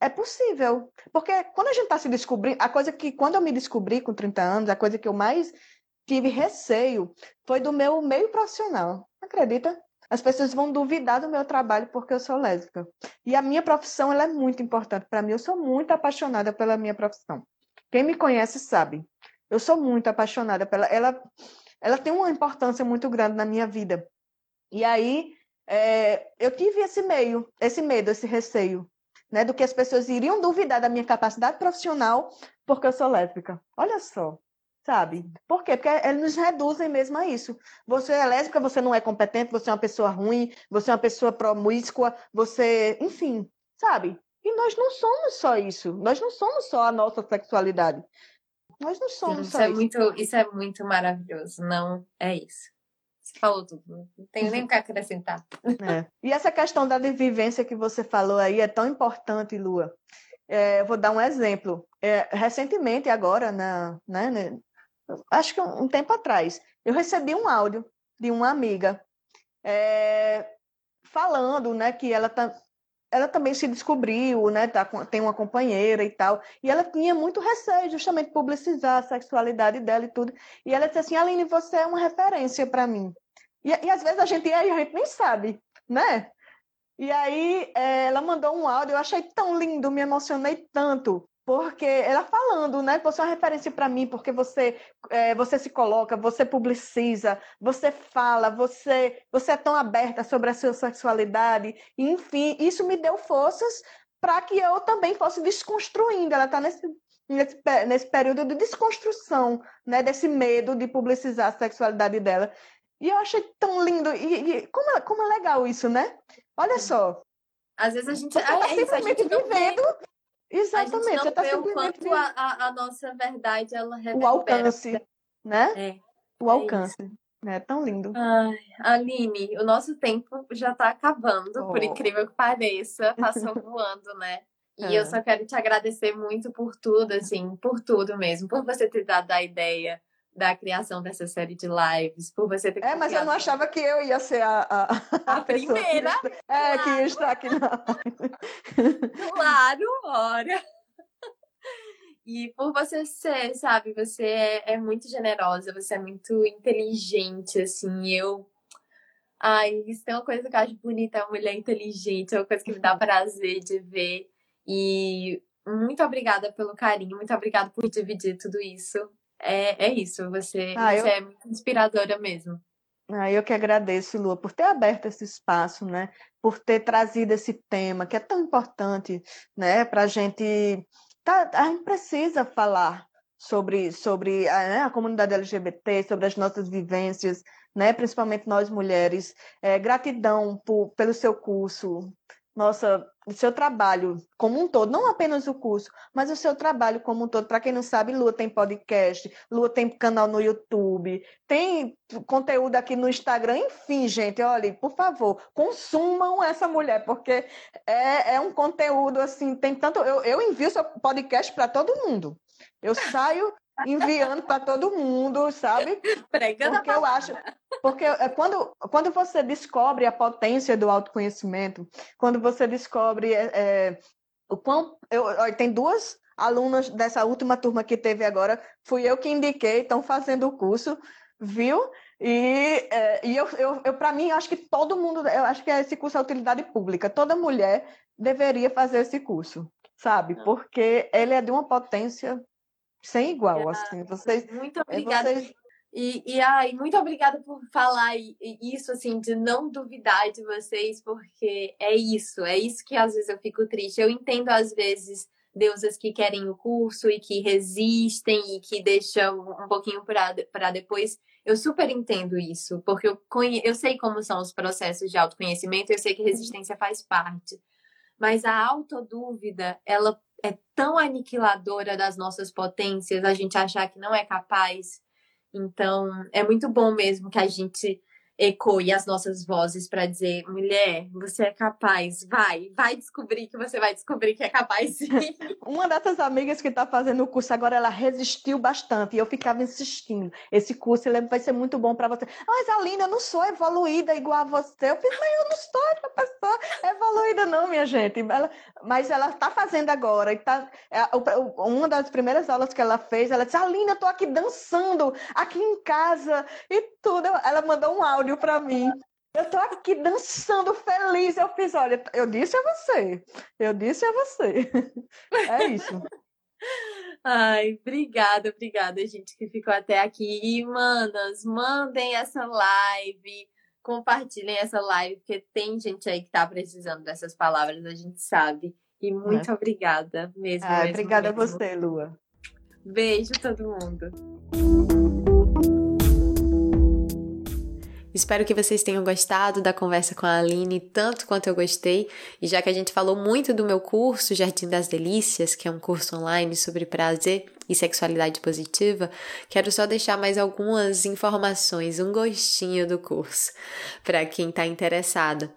é possível. Porque quando a gente está se descobrindo, a coisa que, quando eu me descobri com 30 anos, a coisa que eu mais tive receio foi do meu meio profissional. Acredita? As pessoas vão duvidar do meu trabalho porque eu sou lésbica. E a minha profissão ela é muito importante para mim. Eu sou muito apaixonada pela minha profissão. Quem me conhece sabe. Eu sou muito apaixonada pela ela. Ela tem uma importância muito grande na minha vida. E aí é, eu tive esse meio, esse medo, esse receio, né, do que as pessoas iriam duvidar da minha capacidade profissional porque eu sou lésbica. Olha só sabe? Por quê? Porque eles nos reduzem mesmo a isso. Você é lésbica, você não é competente, você é uma pessoa ruim, você é uma pessoa promíscua, você, enfim, sabe? E nós não somos só isso. Nós não somos só a nossa sexualidade. Nós não somos Sim, só isso. É isso. Muito, isso é muito maravilhoso. Não é isso. Você falou tudo. Não tenho nem o que acrescentar. É. E essa questão da vivência que você falou aí é tão importante, Lua. É, vou dar um exemplo. É, recentemente, agora, na, né, acho que um, tempo atrás, eu recebi um áudio de uma amiga é, falando, né, que ela tá, ela também se descobriu, né, tá, tem uma companheira e tal, e ela tinha muito receio justamente de publicizar a sexualidade dela e tudo, e ela disse assim, Aline, você é uma referência para mim. E, e, às vezes a gente, a gente nem sabe, né? E aí é, ela mandou um áudio, eu achei tão lindo, me emocionei tanto, porque ela falando, né? Você é uma referência para mim, porque você é, você se coloca, você publiciza, você fala, você você é tão aberta sobre a sua sexualidade, enfim, isso me deu forças para que eu também fosse desconstruindo. Ela está nesse, nesse nesse período de desconstrução, né? Desse medo de publicizar a sexualidade dela. E eu achei tão lindo e, e como, é, como é legal isso, né? Olha só. Às vezes a gente, você está é, simplesmente vivendo Exatamente, a gente não tá vê o quanto a, a, a, nossa verdade ela reverbera. O alcance, né? É, o é alcance. É tão lindo. Ai, Aline, o nosso tempo já está acabando, oh. por incrível que pareça, passou voando, né? E é. eu só quero te agradecer muito por tudo, assim, por tudo mesmo, por você ter dado a ideia da criação dessa série de lives, por você ter É, mas eu não achava que eu ia ser a, a, a, a primeira. Que, é, claro. que ia estar aqui na Claro, ora. E por você ser, sabe, você é, é, muito generosa, você é muito inteligente, assim, eu. Ai, isso é uma coisa que eu acho bonita, é uma mulher inteligente, é uma coisa que me dá prazer de ver. E muito obrigada pelo carinho, muito obrigada por dividir tudo isso é, é isso, você, ah, você eu... é muito inspiradora mesmo. Ah, eu que agradeço, Lua, por ter aberto esse espaço, né? Por ter trazido esse tema que é tão importante, né? Para a gente, tá, a gente precisa falar sobre sobre a, né, a, comunidade LGBT, sobre as nossas vivências, né? Principalmente nós mulheres. É, gratidão por, pelo seu curso, nossa, o seu trabalho como um todo, não apenas o curso, mas o seu trabalho como um todo. Para quem não sabe, Lua tem podcast, Lua tem canal no YouTube, tem conteúdo aqui no Instagram, enfim, gente, olha, por favor, consumam essa mulher, porque é, é um conteúdo assim, tem tanto. Eu, eu envio seu podcast para todo mundo. Eu saio enviando para todo mundo, sabe? Pregando porque eu acho, porque é quando, quando você descobre a potência do autoconhecimento, quando você descobre é, é, o quão eu, tem duas alunas dessa última turma que teve agora, fui eu que indiquei, estão fazendo o curso, viu? E, é, e eu, eu, eu para mim, acho que todo mundo, eu acho que esse curso é utilidade pública. Toda mulher deveria fazer esse curso, sabe? Ah. Porque ele é de uma potência sem igual, assim. Vocês, muito é, obrigada. Vocês... E, e ai, muito obrigada por falar isso, assim, de não duvidar de vocês, porque é isso, é isso que às vezes eu fico triste. Eu entendo, às vezes, deusas que querem o curso e que resistem e que deixam um pouquinho para depois. Eu super entendo isso, porque eu, conhe... eu sei como são os processos de autoconhecimento, eu sei que resistência faz parte. Mas a autodúvida, ela é tão aniquiladora das nossas potências, a gente achar que não é capaz. Então, é muito bom mesmo que a gente ecoe as nossas vozes para dizer, mulher, você é capaz, vai, vai descobrir que você vai descobrir que é capaz. Uma dessas amigas que está fazendo o curso agora, ela resistiu bastante e eu ficava insistindo, esse curso ele vai ser muito bom para você. Mas Aline, eu não sou evoluída igual a você. Eu fiz, mas eu não sou essa pessoa evoluída não, minha gente. Ela, mas ela está fazendo agora e tá, é, uma das primeiras aulas que ela fez, ela disse, Aline, eu estou aqui dançando, aqui em casa e tudo. Ela mandou um áudio áudio para mim. Eu tô aqui dançando feliz. Eu fiz, olha, eu disse a você. Eu disse a você. É isso. Ai, obrigada, obrigada, gente, que ficou até aqui. E, manas, mandem essa live, compartilhem essa live, porque tem gente aí que tá precisando dessas palavras, a gente sabe. E muito é. obrigada mesmo. Ah, mesmo obrigada mesmo. a você, Lua. Beijo todo mundo. Espero que vocês tenham gostado da conversa com a Aline tanto quanto eu gostei. E já que a gente falou muito do meu curso Jardim das Delícias, que é um curso online sobre prazer e sexualidade positiva, quero só deixar mais algumas informações, um gostinho do curso, para quem está interessado.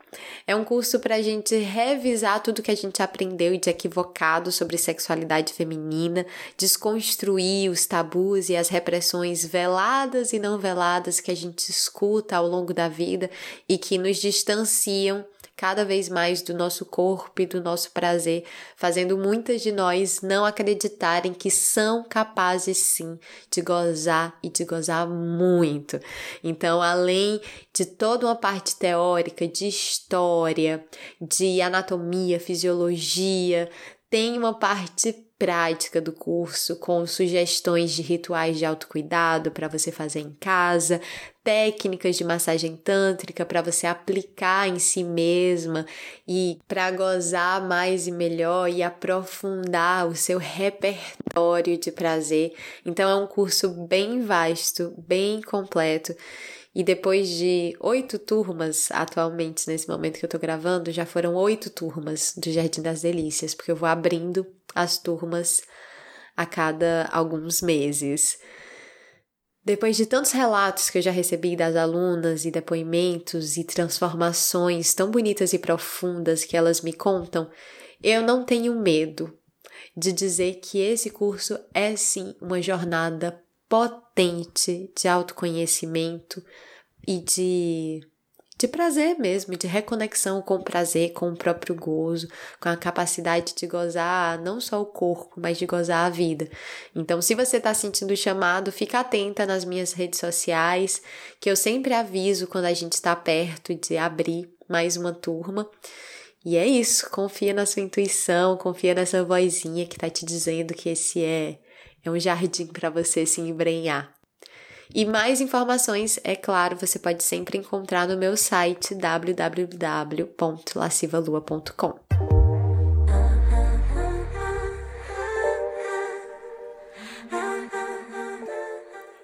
É um curso para a gente revisar tudo que a gente aprendeu de equivocado sobre sexualidade feminina, desconstruir os tabus e as repressões veladas e não veladas que a gente escuta ao longo da vida e que nos distanciam cada vez mais do nosso corpo e do nosso prazer, fazendo muitas de nós não acreditarem que são capazes sim de gozar e de gozar muito. Então, além de toda uma parte teórica de história, de anatomia, fisiologia, tem uma parte prática do curso com sugestões de rituais de autocuidado para você fazer em casa, técnicas de massagem tântrica para você aplicar em si mesma e para gozar mais e melhor e aprofundar o seu repertório de prazer. Então é um curso bem vasto, bem completo e depois de oito turmas, atualmente, nesse momento que eu tô gravando, já foram oito turmas do Jardim das Delícias, porque eu vou abrindo as turmas a cada alguns meses. Depois de tantos relatos que eu já recebi das alunas e depoimentos e transformações tão bonitas e profundas que elas me contam, eu não tenho medo de dizer que esse curso é sim uma jornada potente de autoconhecimento e de de prazer mesmo, de reconexão com o prazer, com o próprio gozo, com a capacidade de gozar não só o corpo, mas de gozar a vida. Então, se você está sentindo o chamado, fica atenta nas minhas redes sociais, que eu sempre aviso quando a gente está perto de abrir mais uma turma. E é isso, confia na sua intuição, confia nessa vozinha que está te dizendo que esse é é um jardim para você se embrenhar. E mais informações, é claro, você pode sempre encontrar no meu site www.lascivalua.com.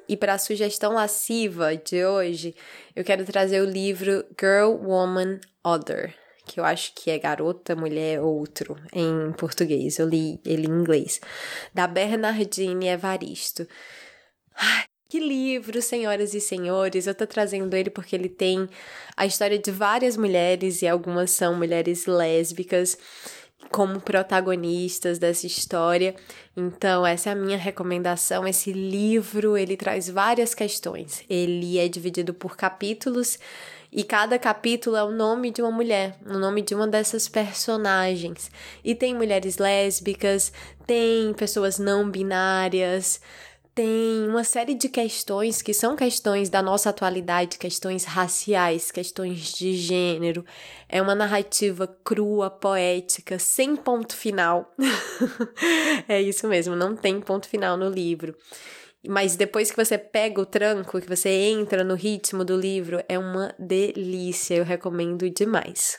E para a sugestão lasciva de hoje, eu quero trazer o livro Girl, Woman, Other, que eu acho que é Garota, Mulher, Outro, em português. Eu li ele em inglês. Da Bernardine Evaristo. Ai, que livro, senhoras e senhores! Eu tô trazendo ele porque ele tem a história de várias mulheres e algumas são mulheres lésbicas como protagonistas dessa história. Então, essa é a minha recomendação. Esse livro, ele traz várias questões. Ele é dividido por capítulos e cada capítulo é o nome de uma mulher, o nome de uma dessas personagens. E tem mulheres lésbicas, tem pessoas não binárias, tem uma série de questões que são questões da nossa atualidade, questões raciais, questões de gênero. É uma narrativa crua, poética, sem ponto final. é isso mesmo, não tem ponto final no livro. Mas depois que você pega o tranco, que você entra no ritmo do livro, é uma delícia, eu recomendo demais.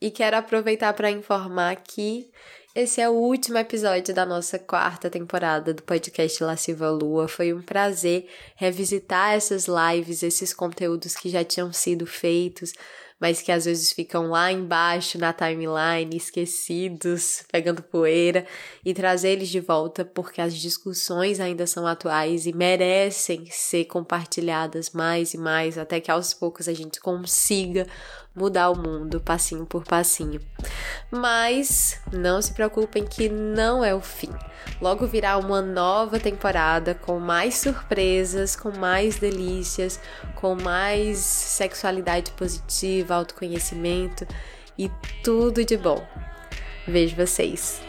E quero aproveitar para informar que esse é o último episódio da nossa quarta temporada do podcast Lasciva Lua. Foi um prazer revisitar essas lives, esses conteúdos que já tinham sido feitos, mas que às vezes ficam lá embaixo na timeline, esquecidos, pegando poeira, e trazer eles de volta porque as discussões ainda são atuais e merecem ser compartilhadas mais e mais, até que aos poucos a gente consiga mudar o mundo passinho por passinho. Mas não se preocupem que não é o fim. Logo virá uma nova temporada com mais surpresas, com mais delícias, com mais sexualidade positiva, autoconhecimento e tudo de bom. Vejo vocês.